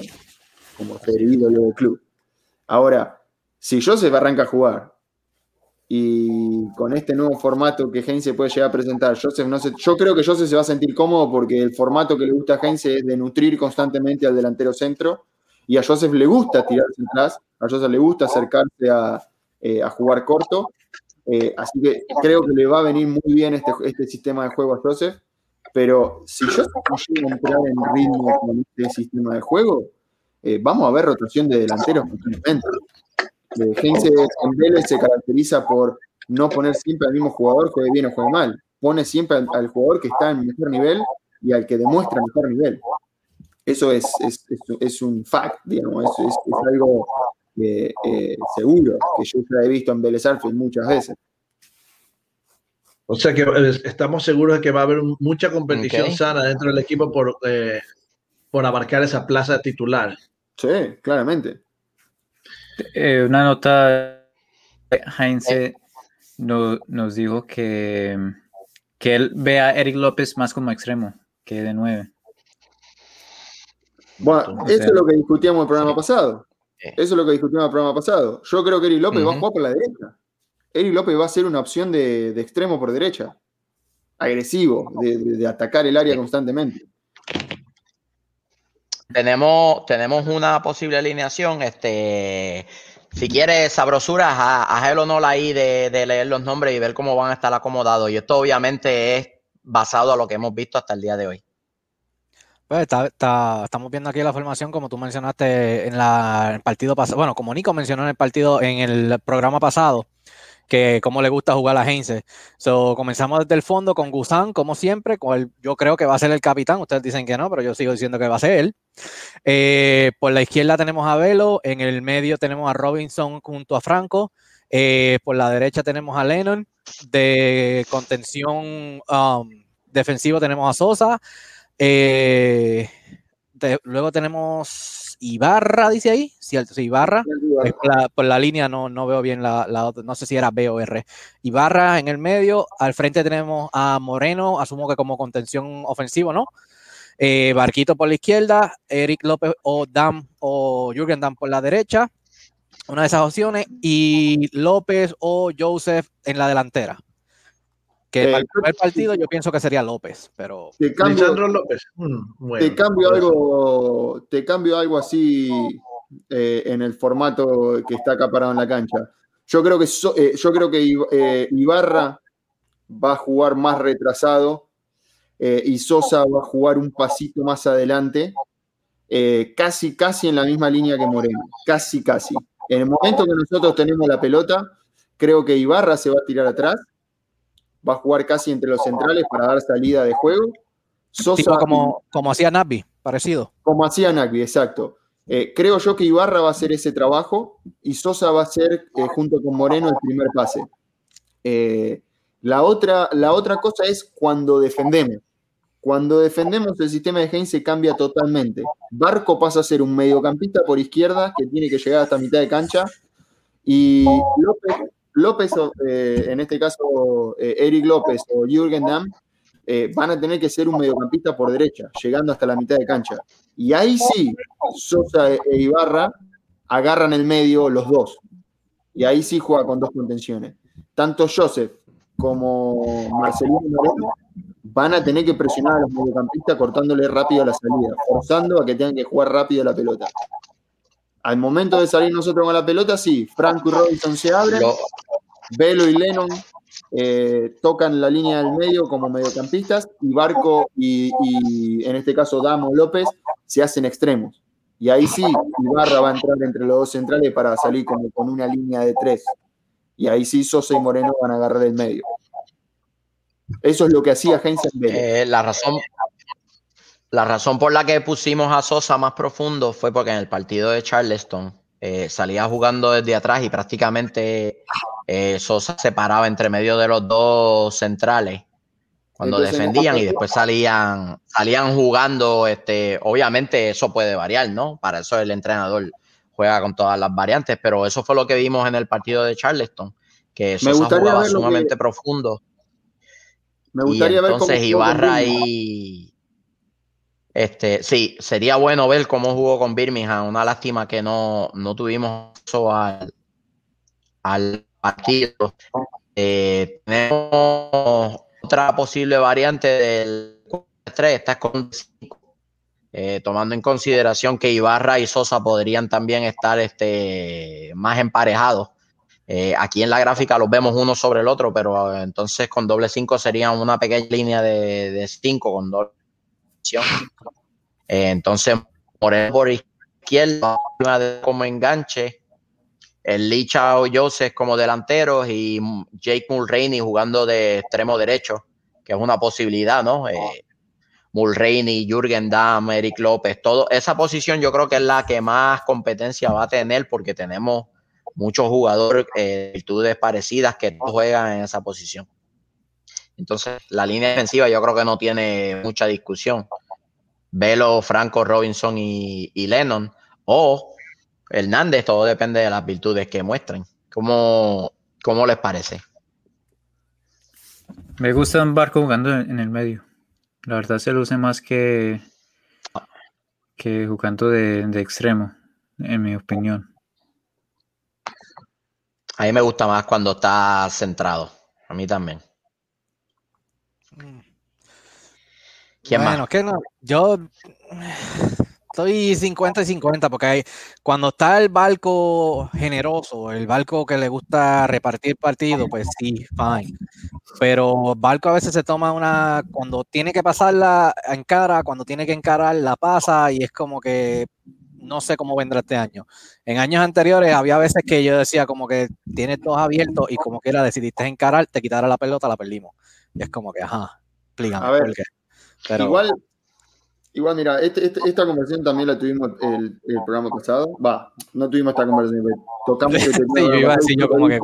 como ser ídolo del club. Ahora, si Joseph arranca a jugar y con este nuevo formato que Heinze puede llegar a presentar, Joseph no sé, yo creo que Joseph se va a sentir cómodo porque el formato que le gusta a es de nutrir constantemente al delantero centro y a Joseph le gusta tirarse atrás, a Joseph le gusta acercarse a, eh, jugar corto, eh, así que creo que le va a venir muy bien este, este sistema de juego a Joseph pero si yo consigo entrar en ritmo con este sistema de juego, eh, vamos a ver rotación de delanteros continuamente. Eh, en Vélez se caracteriza por no poner siempre al mismo jugador, juegue bien o juegue mal. Pone siempre al, jugador que está en mejor nivel y al que demuestra mejor nivel. Eso es, es, es, un fact, digamos, es, es algo eh, seguro que yo ya he visto en Vélez muchas veces. O sea que eh, estamos seguros de que va a haber mucha competición sana dentro del equipo por, eh, por abarcar esa plaza titular. Sí, claramente. Eh, una nota, Heinz nos dijo que, que él ve a Eric López más como extremo que de nueve. Bueno, eso es lo que discutíamos el programa pasado. Eso es lo que discutimos el programa pasado. Yo creo que Eric López va a jugar por la derecha. Eric López va a ser una opción de, extremo por derecha. Agresivo, de, atacar el área constantemente. Tenemos, tenemos una posible alineación. Este, si quieres sabrosura, haz, el honor ahí de, leer los nombres y ver cómo van a estar acomodados. Y esto obviamente es basado a lo que hemos visto hasta el día de hoy. Pues estamos viendo aquí la formación, como tú mencionaste en, la, en el partido pasado. Bueno, como Nico mencionó en el partido, en el programa pasado que cómo le gusta jugar a Heinze. So, comenzamos desde el fondo con Gusan, como siempre, con yo creo que va a ser el capitán. Ustedes dicen que no, pero yo sigo diciendo que va a ser él. Eh, por la izquierda tenemos a Velo, en el medio tenemos a Robinson junto a Franco. Eh, por la derecha tenemos a Lennon. De contención um, defensivo tenemos a Sosa. Eh, luego tenemos Ibarra, dice ahí, cierto, sí, Ibarra. por la línea no, no veo bien la, otra, no sé si era B o R. Ibarra en el medio, al frente tenemos a Moreno, asumo que como contención ofensivo, ¿no? Eh, Barquito por la izquierda, Eric López o Dam o Jürgen Dam por la derecha, una de esas opciones, y López o Joseph en la delantera. Que para el primer partido yo pienso que sería López, pero. Te cambio, López. Mm, te cambio algo, te cambio algo así eh, en el formato que está acá parado en la cancha. Yo creo que, eh, yo creo que eh, Ibarra va a jugar más retrasado y Sosa va a jugar un pasito más adelante, casi, casi en la misma línea que Moreno, casi, casi. En el momento que nosotros tenemos la pelota, creo que Ibarra se va a tirar atrás va a jugar casi entre los centrales para dar salida de juego. Sosa, como, como hacía Nagby, parecido. Como hacía Nagby, exacto. Eh, creo yo que Ibarra va a hacer ese trabajo y Sosa va a hacer, eh, junto con Moreno, el primer pase. Eh, la, otra, la otra cosa es cuando defendemos. Cuando defendemos, el sistema de Heinz cambia totalmente. Barco pasa a ser un mediocampista por izquierda que tiene que llegar hasta mitad de cancha. Y López López, eh, en este caso eh, Eric López o Jürgen Damm, eh, van a tener que ser un mediocampista por derecha, llegando hasta la mitad de cancha. Y ahí sí, Sosa e Ibarra agarran el medio los dos. Y ahí sí juega con dos contenciones. Tanto Joseph como Marcelino Moreno van a tener que presionar a los mediocampistas cortándole rápido la salida, forzando a que tengan que jugar rápido la pelota. Al momento de salir nosotros con la pelota, sí, Franco y Robinson se abren, Velo y Lennon eh, tocan la línea del medio como mediocampistas y Barco y, en este caso Damo López se hacen extremos. Y ahí sí, Ibarra va a entrar entre los dos centrales para salir como con una línea de tres. Y ahí sí Sosa y Moreno van a agarrar el medio. Eso es lo que hacía Heinz eh, la razón la razón por la que pusimos a Sosa más profundo fue porque en el partido de Charleston eh, salía jugando desde atrás y prácticamente eh, Sosa se paraba entre medio de los dos centrales cuando defendían y después salían, salían jugando. Este, obviamente eso puede variar, ¿no? Para eso el entrenador juega con todas las variantes, pero eso fue lo que vimos en el partido de Charleston, que Sosa jugaba sumamente profundo. Me gustaría y entonces Ibarra y este, sí, sería bueno ver cómo jugó con Birmingham. Una lástima que no, tuvimos eso al, al partido. Eh, tenemos otra posible variante del 3, esta es con 5. Eh, tomando en consideración que Ibarra y Sosa podrían también estar este, más emparejados. Eh, aquí en la gráfica los vemos uno sobre el otro, pero entonces con doble 5 sería una pequeña línea de 5 con doble entonces, Moreno por izquierda, como enganche, el Licha o Joseph como delanteros y Jake Mulroney jugando de extremo derecho, que es una posibilidad, ¿no? Eh, Mulroney, Jürgen Damm, Eric López, todo esa posición yo creo que es la que más competencia va a tener porque tenemos muchos jugadores eh, virtudes parecidas que juegan en esa posición. Entonces, la línea defensiva yo creo que no tiene mucha discusión. Velo, Franco, Robinson y, Lennon. O Hernández, todo depende de las virtudes que muestren. ¿Cómo, cómo les parece? Me gusta un barco jugando en el medio. La verdad se luce más que, que jugando de, extremo, en mi opinión. A mí me gusta más cuando está centrado. A mí también. ¿Quién bueno, que no, yo estoy 50 y 50 porque hay, cuando está el barco generoso, el barco que le gusta repartir partido, pues sí, fine. Pero barco a veces se toma una, cuando tiene que pasarla en cara, cuando tiene que encarar, la pasa y es como que no sé cómo vendrá este año. En años anteriores había veces que yo decía como que tienes dos abiertos y como que era decidiste encarar, te quitara la pelota, la perdimos. Y es como que, ajá, explícame por qué. Igual, igual, mira, este, este, esta conversación también la tuvimos el, el, programa pasado. Va, no tuvimos esta conversación, tocamos sí, yo iba a decir yo como que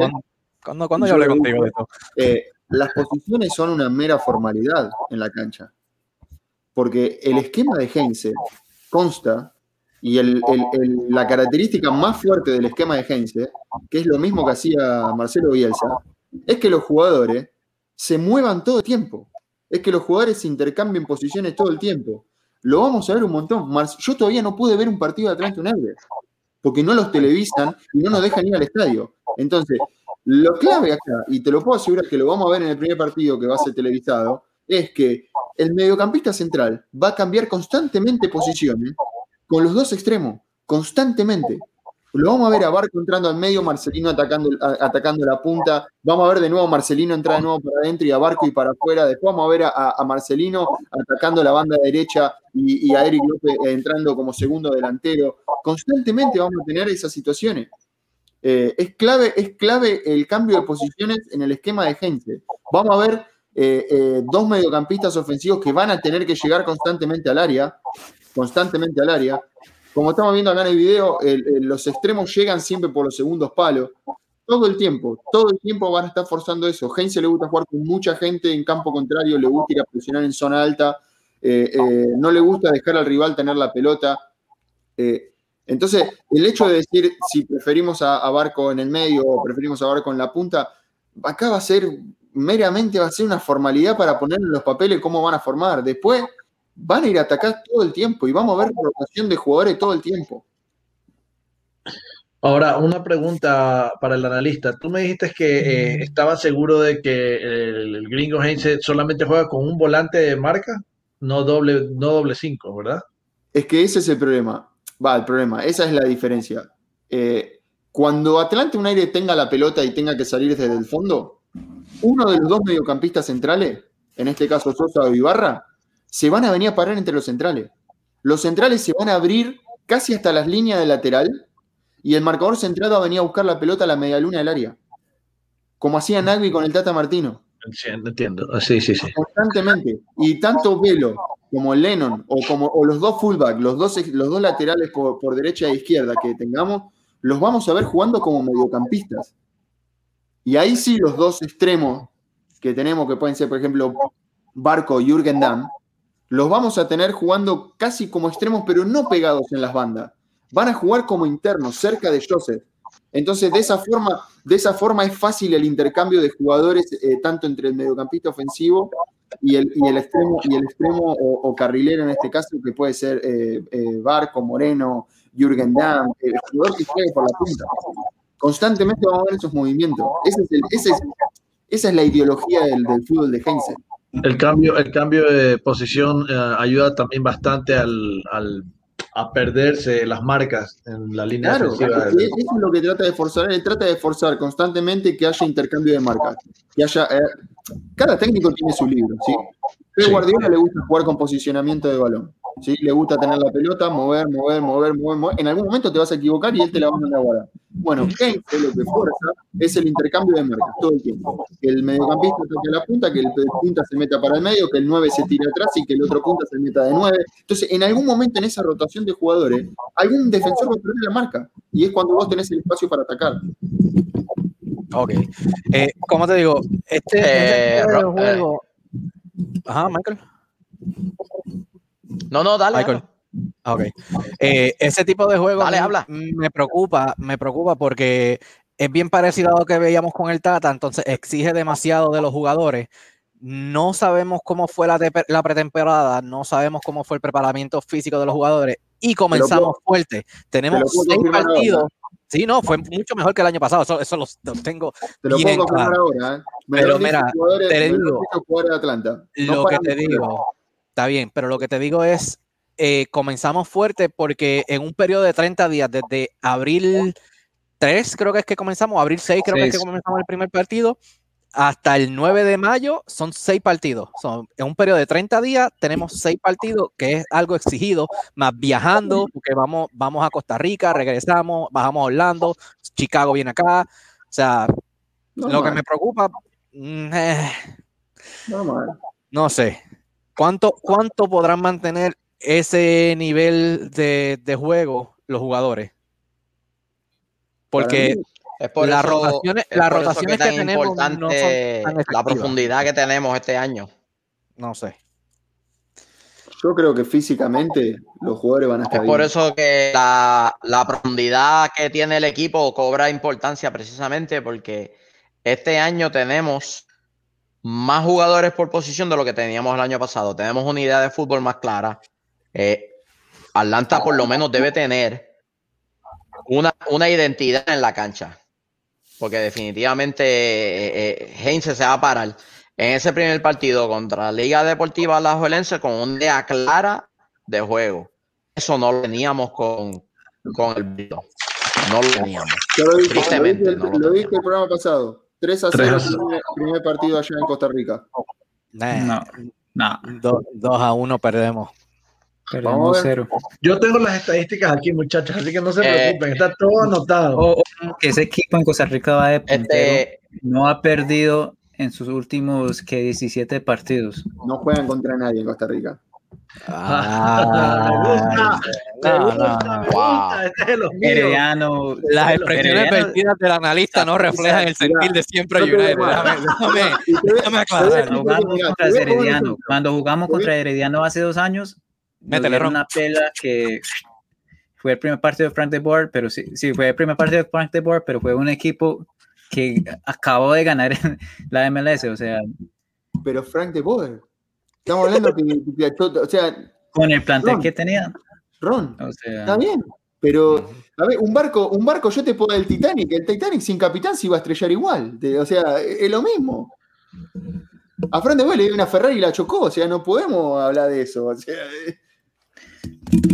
cuando, cuando, yo hablé contigo de esto. Eh, las posiciones son una mera formalidad en la cancha. Porque el esquema de Heinze consta, y el, el, la característica más fuerte del esquema de Heinze, que es lo mismo que hacía Marcelo Bielsa, es que los jugadores se muevan todo el tiempo es que los jugadores se intercambien posiciones todo el tiempo. Lo vamos a ver un montón. Yo todavía no pude ver un partido de Atlanta United, porque no los televisan y no nos dejan ir al estadio. Entonces, lo clave acá, y te lo puedo asegurar que lo vamos a ver en el primer partido que va a ser televisado, es que el mediocampista central va a cambiar constantemente posiciones con los dos extremos, constantemente. Lo vamos a ver a Barco entrando al medio, Marcelino atacando, atacando la punta. Vamos a ver de nuevo a Marcelino entrar de nuevo para adentro y a Barco y para afuera. Después vamos a ver a, Marcelino atacando la banda derecha y, a Eric López entrando como segundo delantero. Constantemente vamos a tener esas situaciones. Eh, es, clave, es clave el cambio de posiciones en el esquema de gente. Vamos a ver eh, eh, dos mediocampistas ofensivos que van a tener que llegar constantemente al área, constantemente al área, como estamos viendo acá en el video, los extremos llegan siempre por los segundos palos. Todo el tiempo, todo el tiempo van a estar forzando eso. Heinze le gusta jugar con mucha gente en campo contrario, le gusta ir a presionar en zona alta, eh, eh, no le gusta dejar al rival tener la pelota. Eh, entonces, el hecho de decir si preferimos a, a, Barco en el medio o preferimos a Barco en la punta, acá va a ser meramente va a ser una formalidad para poner en los papeles cómo van a formar. Después, van a ir a atacar todo el tiempo y vamos a ver rotación de jugadores todo el tiempo. Ahora, una pregunta para el analista. Tú me dijiste que eh, estaba seguro de que el, gringo Heinze solamente juega con un volante de marca, no doble, no doble cinco, ¿verdad? Es que ese es el problema. Va, el problema, esa es la diferencia. Eh, cuando Atlante un aire tenga la pelota y tenga que salir desde el fondo, uno de los dos mediocampistas centrales, en este caso Sosa o Ibarra, se van a venir a parar entre los centrales. Los centrales se van a abrir casi hasta las líneas de lateral y el marcador centrado va a venir a buscar la pelota a la media luna del área. Como hacía Nagui con el Tata Martino. Entiendo, ah, sí, sí, sí. Constantemente. Y tanto Velo como Lennon o, como, los dos fullback, los dos, los dos laterales por, por derecha e izquierda que tengamos, los vamos a ver jugando como mediocampistas. Y ahí sí los dos extremos que tenemos, que pueden ser, por ejemplo, Barco y Jürgen Damm, los vamos a tener jugando casi como extremos, pero no pegados en las bandas. Van a jugar como internos, cerca de Joseph. Entonces, de esa forma, de esa forma es fácil el intercambio de jugadores, eh, tanto entre el mediocampista ofensivo y el, extremo, y el extremo o, carrilero en este caso, que puede ser eh, eh, Barco, Moreno, Jürgen Damm, el jugador que juegue por la punta. Constantemente vamos a ver esos movimientos. esa es la ideología del, fútbol de Heinze. El cambio, el cambio de posición eh, ayuda también bastante al, a perderse las marcas en la línea claro, Eso es lo que trata de forzar. Él trata de forzar constantemente que haya intercambio de marcas. Que haya, eh, cada técnico tiene su libro, ¿sí? A Guardiola le gusta jugar con posicionamiento de balón. ¿Sí? Le gusta tener la pelota, mover, mover, mover, mover, mover. En algún momento te vas a equivocar y él te la va a mandar a guardar. Bueno, Heinze lo que fuerza es el intercambio de marcas todo el tiempo. Que el mediocampista toque la punta, que el punta se meta para el medio, que el 9 se tire atrás y que el otro punta se meta de 9. Entonces, en algún momento en esa rotación de jugadores, algún defensor va a perder la marca. Y es cuando vos tenés el espacio para atacar. Ok. Eh, como te digo, este, Eh, este juego. Ajá, Michael. No, no, dale. Michael. habla. Ok. Eh, ese tipo de juegos Dale, habla. me preocupa, me preocupa porque es bien parecido a lo que veíamos con el Tata, entonces exige demasiado de los jugadores. No sabemos cómo fue la, la pretemporada, no sabemos cómo fue el preparamiento físico de los jugadores y comenzamos fuerte. Tenemos puedo seis partidos. Sí, no, fue mucho mejor que el año pasado, eso, eso lo, lo tengo. Te lo Bien puedo claro. ahora. ¿eh? Me Pero mira, te digo, dicho jugadores de Atlanta. No lo que te digo, está bien, pero lo que te digo es, eh, comenzamos fuerte porque en un periodo de 30 días, desde abril 3 creo que es que comenzamos, abril 6 creo que es que comenzamos el primer partido, hasta el 9 de mayo son 6 partidos. Son, en un periodo de 30 días tenemos 6 partidos, que es algo exigido, más viajando, porque vamos, vamos a Costa Rica, regresamos, bajamos a Orlando, Chicago viene acá. O sea, lo que me preocupa... mm, eh, no sé. ¿Cuánto, cuánto podrán mantener ese nivel de, de juego los jugadores? Porque Es por Las eso, rotaciones- es las por rotaciones que tan tenemos no son importante tan la profundidad que tenemos este año. no sé. yo creo que físicamente los jugadores van a estar Es por bien. eso que la, la profundidad que tiene el equipo cobra importancia precisamente porque este año tenemos más jugadores por posición de lo que teníamos el año pasado. Tenemos una idea de fútbol más clara. Eh, Atlanta por lo menos debe tener una, una identidad en la cancha. Porque definitivamente eh, eh, Heinze se va a parar en ese primer partido contra la Liga Deportiva Alajuelense con una idea clara de juego. Eso no lo teníamos con, con el. No lo teníamos. Lo dije, Tristemente, lo dije, no lo lo dije tenemos. el programa pasado. 3 a 3 a 0 primer, primer partido allá en Costa Rica. Nah, No, no, 2 a 1 perdemos. perdemos cero. Yo tengo las estadísticas aquí, muchachos, así que no se Eh, preocupen, está todo anotado. O- o que ese equipo en Costa Rica va de puntero, Este, no ha perdido en sus últimos que 17 partidos. No juegan contra nadie en Costa Rica. Me gusta, me no, gusta, no, no. me gusta, este es de los míos. Herediano, Las Herediano- expresiones vertidas del analista no reflejan el sentir de siempre United. Déjame, aclarar. Cuando jugamos contra Herediano, cuando jugamos contra Herediano hace dos años, nos Métele, dieron Ron. una pela que fue el primer partido de Frank de Boer, pero sí, sí, fue el primer partido de Frank de Boer, pero fue un equipo que acabó de ganar la MLS, o sea, Pero Frank de Boer. Estamos hablando que, que- que- o sea, con el plantel Ron. que tenía, Ron, o sea, está bien. Pero, a ver, un barco, un barco, yo te puedo el Titanic. El Titanic sin capitán se iba a estrellar igual. Te- o sea, es, es lo mismo. A Frank de le dio una Ferrari y la chocó. O sea, no podemos hablar de eso. O sea, eh,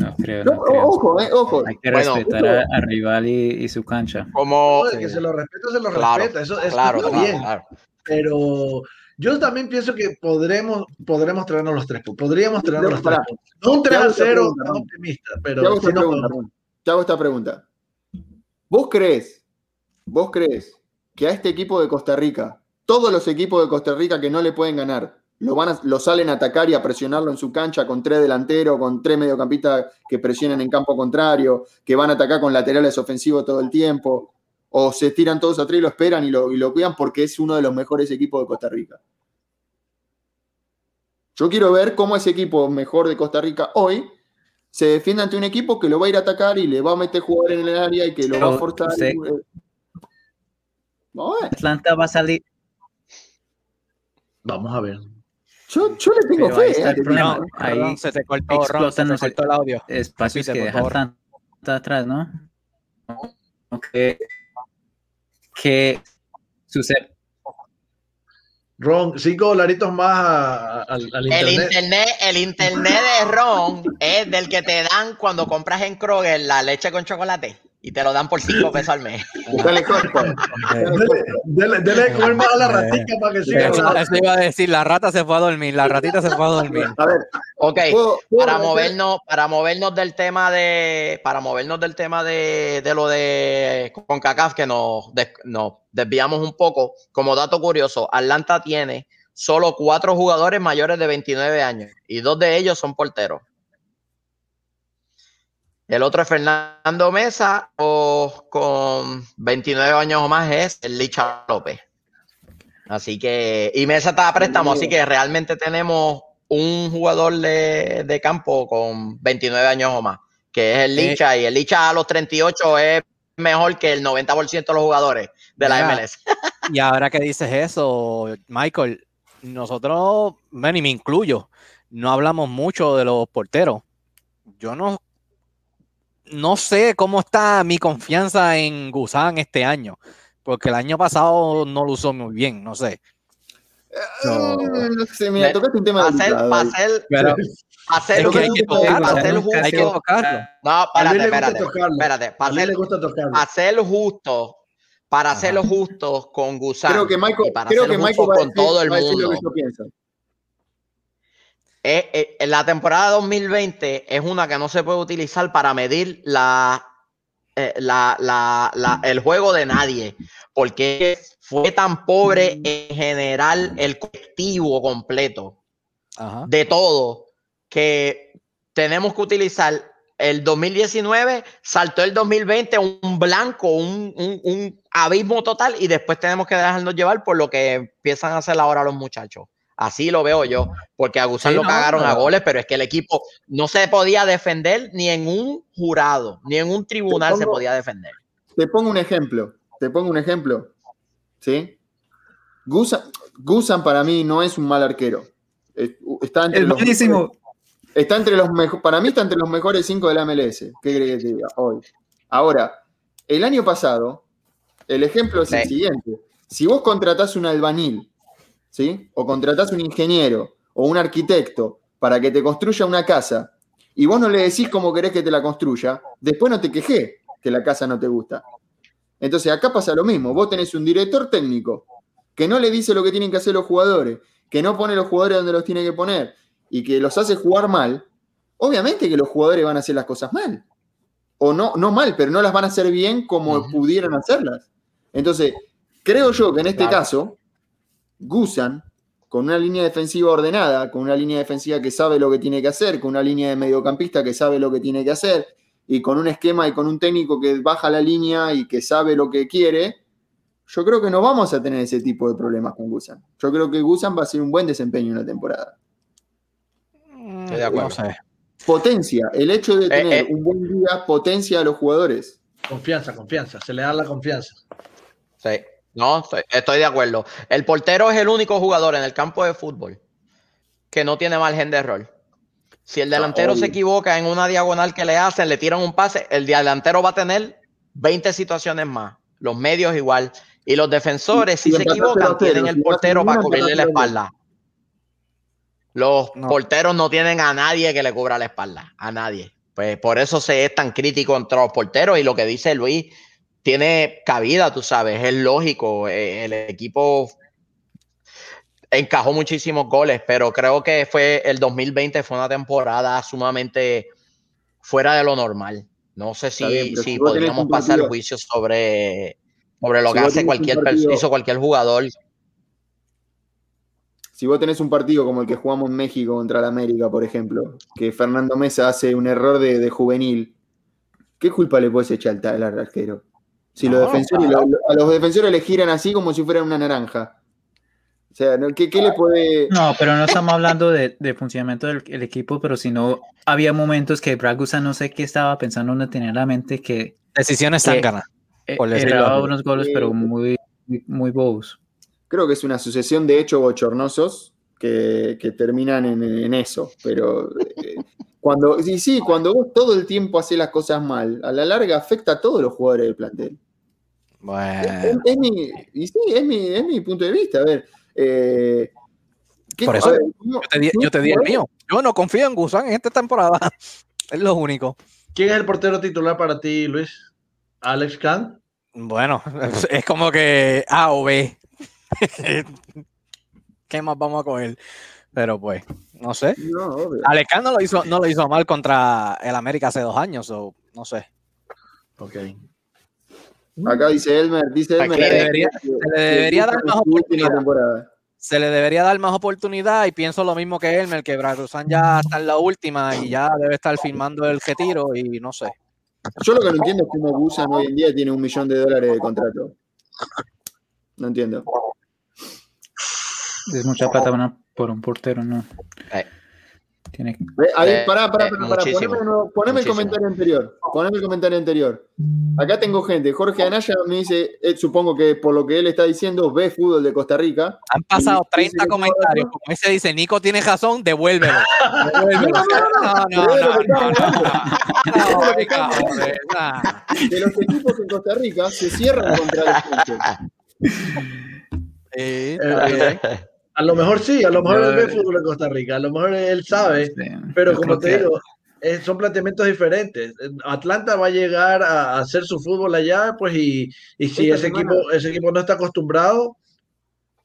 no creo, no, no creo. ojo, eh, ojo. Hay que Bueno, respetar a- al rival y, y su cancha. como. El que se lo respeta, se lo Claro, respeta. Eso, eso Claro, está claro, bien. claro. Pero yo también pienso que podremos, podremos traernos los tres puntos. Podríamos traernos No, los tres puntos. No un Te 3 hago a esta 0 pregunta, tan Ron. optimista, Te hago pero pregunta. Te hago esta pregunta. ¿Vos crees, vos crees que a este equipo de Costa Rica, todos los equipos de Costa Rica que no le pueden ganar, lo, van a- lo salen a atacar y a presionarlo en su cancha con tres delanteros, con tres mediocampistas que presionen en campo contrario, que van a atacar con laterales ofensivos todo el tiempo? ¿O se tiran todos atrás y lo esperan y lo, y lo cuidan porque es uno de los mejores equipos de Costa Rica? Yo quiero ver cómo ese equipo mejor de Costa Rica hoy se defiende ante un equipo que lo va a ir a atacar y le va a meter jugador en el área y que lo va a forzar. Vamos a ver. Atlanta va a salir, Vamos a ver. Yo, yo le tengo Pero ahí fe. está eh, el problema. Ron, Ahí se te cortó, Ron, se cortó el audio. espacios Repite, que deja. Atlanta atrás, ¿no? Que, que sucede. Ron, cinco dolaritos más a- al, al El internet. internet, el internet de Ron es del que te dan cuando compras en Kroger la leche con chocolate. Y te lo dan por 5 pesos al mes. Dele, dele, dele de comer más a la ratica para que siga. Eso, eso iba a decir, la rata se fue a dormir, la ratita se fue a dormir. A ver, Ok, ¿puedo- puedo para movernos, para movernos del tema de, para movernos del tema de, de lo de CONCACAF, que nos, des- nos desviamos un poco, como dato curioso, Atlanta tiene solo cuatro jugadores mayores de 29 años y dos de ellos son porteros. El otro es Fernando Mesa, o con 29 años o más es el Licha López. Así que, y Mesa está a préstamo, así que realmente tenemos un jugador de, de campo con 29 años o más, que es el Eh. Licha, y el Licha a los 38 es mejor que el 90% de los jugadores de la Mira, MLS. Y ahora que dices eso, Michael, nosotros, bueno, y me incluyo, no hablamos mucho de los porteros. Yo no, no sé cómo está mi confianza en Gusán este año, porque el año pasado no lo usó muy bien, no sé. Ah, no sé, mira, Me- tocaste un tema Hacer, delicado ahí. hacer, Pero hacer, es que hay que justo, tocarlo, hacer nunca justo- hay que tocarlo. No, A espérate, para le hacer, gusta tocarlo. hacer justo, para Ajá. hacerlo justo con Gusán Creo que Michael, y para creo hacer que justo Michael va a con decir, todo el va a decir lo mundo. Eh, eh, la temporada 2020 es una que no se puede utilizar para medir la, eh, la- la- la- el juego de nadie, porque fue tan pobre en general el colectivo completo Ajá. de todo que tenemos que utilizar el 2019, saltó el 2020 un blanco, un, un- un abismo total y después tenemos que dejarnos llevar por lo que empiezan a hacer ahora los muchachos. Así lo veo yo, porque a Gusán Sí, lo no, cagaron a goles, pero es que el equipo no se podía defender ni en un jurado, ni en un tribunal se podía defender. Te pongo un ejemplo. Te pongo un ejemplo. ¿Sí? Gusan, Gusan para mí no es un mal arquero. Es- Está entre los. Está entre los mejores, para mí está entre los mejores cinco de la MLS. ¿Qué crees que te diga? Hoy. Ahora, el año pasado, el ejemplo es el siguiente. Si vos contratás un albanil, ¿sí? O contratás un ingeniero o un arquitecto para que te construya una casa y vos no le decís cómo querés que te la construya, después no te quejé que la casa no te gusta. Entonces acá pasa lo mismo. Vos tenés un director técnico que no le dice lo que tienen que hacer los jugadores, que no pone los jugadores donde los tiene que poner y que los hace jugar mal, obviamente que los jugadores van a hacer las cosas mal. O no, no mal, pero no las van a hacer bien como pudieran hacerlas. Entonces, creo yo que en este Claro. caso, Gusan, con una línea defensiva ordenada, con una línea defensiva que sabe lo que tiene que hacer, con una línea de mediocampista que sabe lo que tiene que hacer, y con un esquema y con un técnico que baja la línea y que sabe lo que quiere, yo creo que no vamos a tener ese tipo de problemas con Gusan. Yo creo que Gusan va a hacer un buen desempeño en la temporada. Estoy de acuerdo. Potencia, el hecho de tener eh. un buen día potencia a los jugadores. Confianza, confianza. Se le da la confianza. Sí, no, estoy, estoy de acuerdo. El portero es el único jugador en el campo de fútbol que no tiene margen de error. Si el delantero se equivoca en una diagonal que le hacen, le tiran un pase, el delantero va a tener 20 situaciones más. Los medios igual. Y los defensores, Y- y si se equivocan, tienen el portero para cubrirle la espalda. Los No. porteros no tienen a nadie que le cubra la espalda. A nadie. Pues por eso se es tan crítico entre los porteros. Y lo que dice Luis tiene cabida, tú sabes, es lógico. eh, El equipo encajó muchísimos goles, pero creo que fue el 2020 fue una temporada sumamente fuera de lo normal. No sé si, bien, si podríamos pasar partido- juicio sobre, sobre lo Si que hace cualquier hizo cualquier jugador. Si vos tenés un partido como el que jugamos en México contra la América, por ejemplo, que Fernando Mesa hace un error de, de juvenil, ¿qué culpa le puedes echar al, al arquero? Si los defensores, a los defensores le giran así como si fueran una naranja. O sea, ¿no? ¿qué, qué le puede...? No, pero no estamos hablando de, de funcionamiento del el equipo, pero si no, había momentos que Bragusa no sé qué estaba pensando, no tenía en la mente que Decisiones Que- zánganas. eh, unos goles, pero muy, muy, muy bobos. Creo que es una sucesión de hechos bochornosos que, que terminan en, en eso. Pero eh, cuando, sí, sí, cuando vos todo el tiempo haces las cosas mal, a la larga afecta a todos los jugadores del plantel. Es, Bueno, es mi, y sí, es mi, es mi punto de vista. A ver, eh, ¿qué- Por eso ver, yo te di, yo te di el mío. Yo no confío en Gusán en esta temporada. Es lo único. ¿Quién es el portero titular para ti, Luis? Alex Khan. Bueno, es como que A o B. ¿Qué más vamos a coger? Pero pues, no sé. No, Khan no lo hizo, no lo hizo mal contra el América hace dos años, o no sé. Ok. Acá dice Elmer, dice Se Elmer. le que- debería- que- se le debería dar más oportunidad. Se le debería dar más oportunidad y pienso lo mismo que Elmer, que Brarusan ya está en la última y ya debe estar firmando el retiro y no sé. Yo lo que no entiendo es cómo Gusan hoy en día tiene un millón de dólares de contrato. No entiendo. Es mucha plata por una- por un portero, ¿no? Eh. Tiene Ahí, Eh, pará, pará, eh, pará, pará, poneme, nuevo- poneme el comentario anterior. Poneme el comentario anterior. Acá tengo gente. Jorge Anaya me dice, eh, supongo que por lo que él está diciendo, ve fútbol de Costa Rica. Han pasado Y dice 30 que comentarios. Como ese dice, Nico tiene razón, devuélvelo. Devuélvelo. No, no, No, no. De los equipos en Costa Rica se cierran contra los. Sí, está bien. A lo mejor sí, a lo mejor Yo- él ve fútbol en Costa Rica, a lo mejor él sabe, Sí, pero como te que- digo, eh, son planteamientos diferentes. Atlanta va a llegar a, hacer su fútbol allá, pues, y, y si ese semana- equipo, ese equipo no está acostumbrado,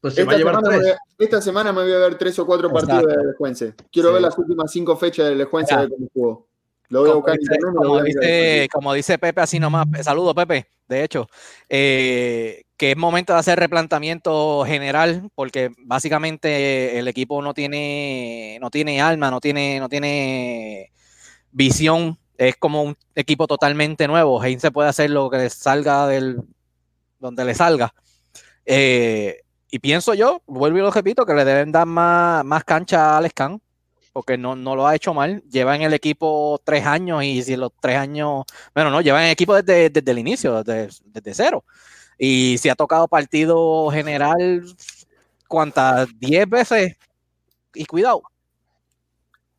pues se va Esta a llevar tres. voy a, esta semana me voy a ver tres o cuatro partidos de Elejuense. Quiero Sí. ver las últimas cinco fechas de Elejuense a ver cómo jugó. Lo voy a Como buscar en dice, internet como voy a mirar. dice- como dice Pepe, así nomás. Saludos, Pepe. De hecho, eh, que es momento de hacer replanteamiento general, porque básicamente el equipo no tiene, no tiene alma, no tiene, no tiene visión. Es como un equipo totalmente nuevo. Heinz puede hacer lo que le salga del donde le salga. Eh, y pienso yo, vuelvo y lo repito, que le deben dar más, más cancha a Alex Khan porque no, no lo ha hecho mal. Lleva en el equipo tres años y si los tres años, bueno, no, lleva en el equipo desde, desde el inicio, desde, desde cero. Y si ha tocado partido general, ¿cuántas? ¿Diez veces? Y cuidado.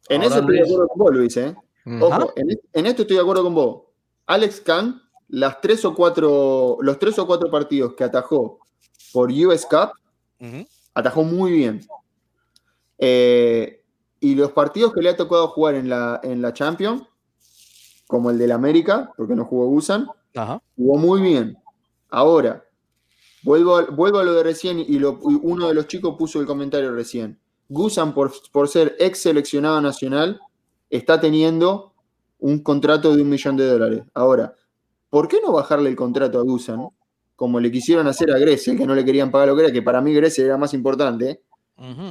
En Ahora, eso estoy de Luis. acuerdo con vos, Luis. ¿eh? Ojo, en, es- en esto estoy de acuerdo con vos. Alex Khan, las tres o cuatro, los tres o cuatro partidos que atajó por US Cup, atajó muy bien. Eh, y los partidos que le ha tocado jugar en la, en la Champions, como el del América, porque no jugó Gusan, Ajá. jugó muy bien. Ahora, vuelvo a, vuelvo a lo de recién y, lo- uno de los chicos puso el comentario recién. Gusan, por, por ser ex seleccionado nacional, está teniendo un contrato de un millón de dólares. Ahora, ¿por qué no bajarle el contrato a Gusan? Como le quisieron hacer a Gressel, que no le querían pagar lo que era, que para mí Gressel era más importante.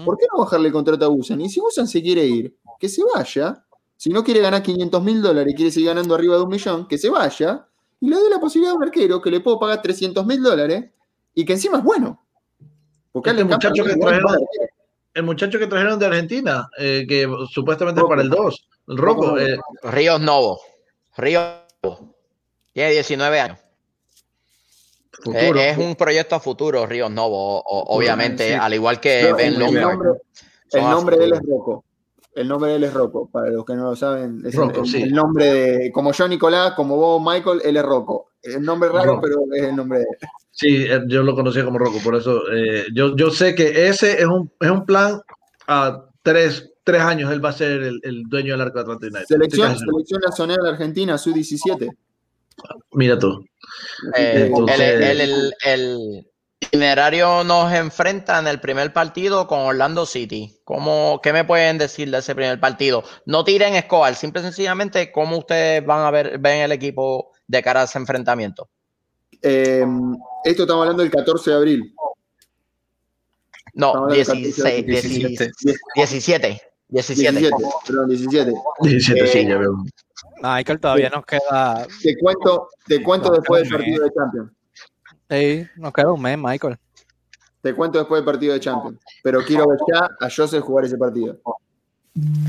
¿Por qué no bajarle el contrato a Gusan? Y si Gusan se quiere ir, que se vaya. Si no quiere ganar 500 mil dólares y quiere seguir ganando arriba de un millón, que se vaya. Y le dé la posibilidad a un arquero que le puedo pagar 300 mil dólares y que encima es bueno. Porque Este Khan muchacho que trajeron-. El muchacho que trajeron de Argentina, eh, que supuestamente es para el 2, el Rocco, Rocco. eh, Ríos Novo. Ríos Novo. Tiene 19 años. Futuro. Es, es un proyecto a futuro, Ríos Novo, o- o- obviamente, sí. al igual que No, Ben el, Lombard. nombre, el nombre de él es. Rocco. El nombre de él es Rocco. Para los que no lo saben, es el- Rocco, el, sí. el nombre de. Como yo, Nicolás, como vos, Michael, él es Rocco. El nombre es raro, Rocco. pero es el nombre de él. Sí, eh, yo lo conocía como Rocco, por eso eh, yo, yo sé que ese es un, es un plan a tres, tres años, él va a ser el, el dueño del Arco Atlanta United. Selección, selección nacional de Argentina, sub-17. Mira tú. Eh, Entonces- el, el- el- el itinerario nos enfrenta en el primer partido con Orlando City. ¿Cómo, ¿Qué me pueden decir de ese primer partido? No tiren Escobar, simple y sencillamente, ¿cómo ustedes van a ver ven el equipo de cara a ese enfrentamiento? Eh, esto estamos hablando del 14 de abril. No, Estamos hablando del 16, 17. 17. 17. 17, perdón, 17. 17, sí, Eh, ya veo. Michael, todavía nos queda. Te cuento, te cuento No, después del partido de Champions. Sí, nos queda un mes, Michael. Te cuento después del partido de Champions. Pero quiero ver ya a Joseph jugar ese partido.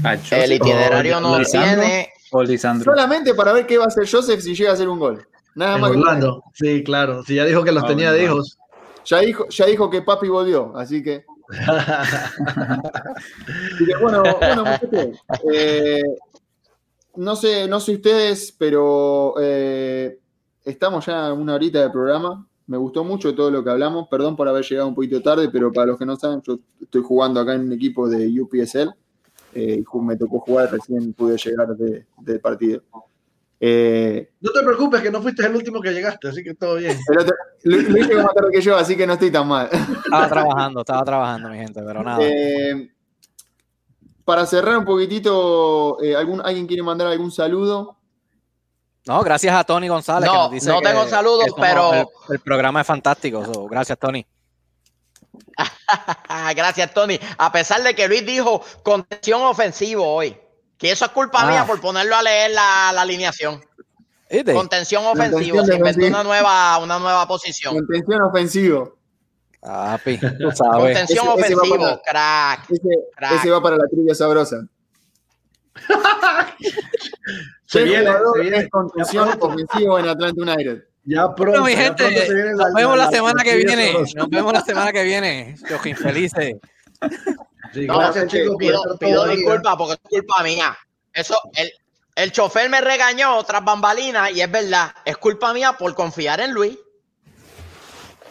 Ah, El itinerario Oh, no tiene. o Lisandro. Solamente para ver qué va a hacer Joseph si llega a hacer un gol. Nada En más que sí, claro. Si ya dijo que los Ah, tenía de bueno. hijos. ya dijo, ya dijo que papi volvió, así que. Que, bueno, bueno, muchachos, eh, no sé, no sé ustedes, pero eh, estamos ya en una horita de programa. Me gustó mucho todo lo que hablamos. Perdón por haber llegado un poquito tarde, pero para los que no saben, yo estoy jugando acá en un equipo de UPSL. eh, me tocó jugar, recién pude llegar de- del partido. Eh, No te preocupes que no fuiste el último que llegaste, así que todo bien. Luis llegó más tarde que yo, así que no estoy tan mal. Estaba trabajando, estaba trabajando, mi gente, pero nada. Eh, para cerrar un poquitito, eh, ¿algún, ¿alguien quiere mandar algún saludo? No, gracias a Tony González. que No, nos dice no que- tengo saludos, que somos- pero- El, el programa es fantástico. so, gracias, Tony. Ah, Gracias, Tony. A pesar de que Luis dijo contención ofensivo hoy, que eso es culpa Ah. mía por ponerlo a leer la, la alineación. Contención ofensivo, se inventó una nueva, una nueva posición. Contención ofensivo. Papi, tú sabes. Contención Ese- ofensivo, para- crack. Ese, Crack. ese va para la trivia sabrosa. Se ¿Qué viene, se viene. contención ofensivo en Atlanta United? Ya pronto. Bueno, mi ya gente, pronto se viene nos vemos la semana que viene. sabrosa. Nos vemos la semana que viene. Los infelices. Sí, No, gracias, chicos. Pido, pido disculpas porque es culpa mía. Eso, el, el chofer me regañó tras bambalinas y es verdad, es culpa mía por confiar en Luis.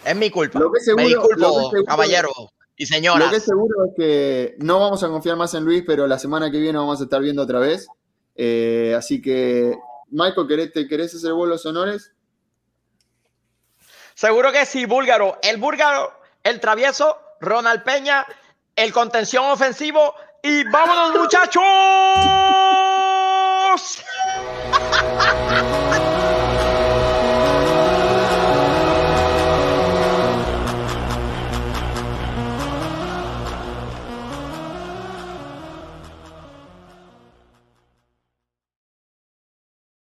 Es mi culpa. Lo que seguro- me lo que disculpo, es seguro- caballero y Lo señoras. que seguro es que no vamos a confiar más en Luis, pero la semana que viene vamos a estar viendo otra vez. Eh, así que, Michael, ¿querés, ¿te querés hacer vos los honores? Seguro que sí, búlgaro. El búlgaro, el travieso, Ronald Peña, el contención ofensivo y vámonos muchachos.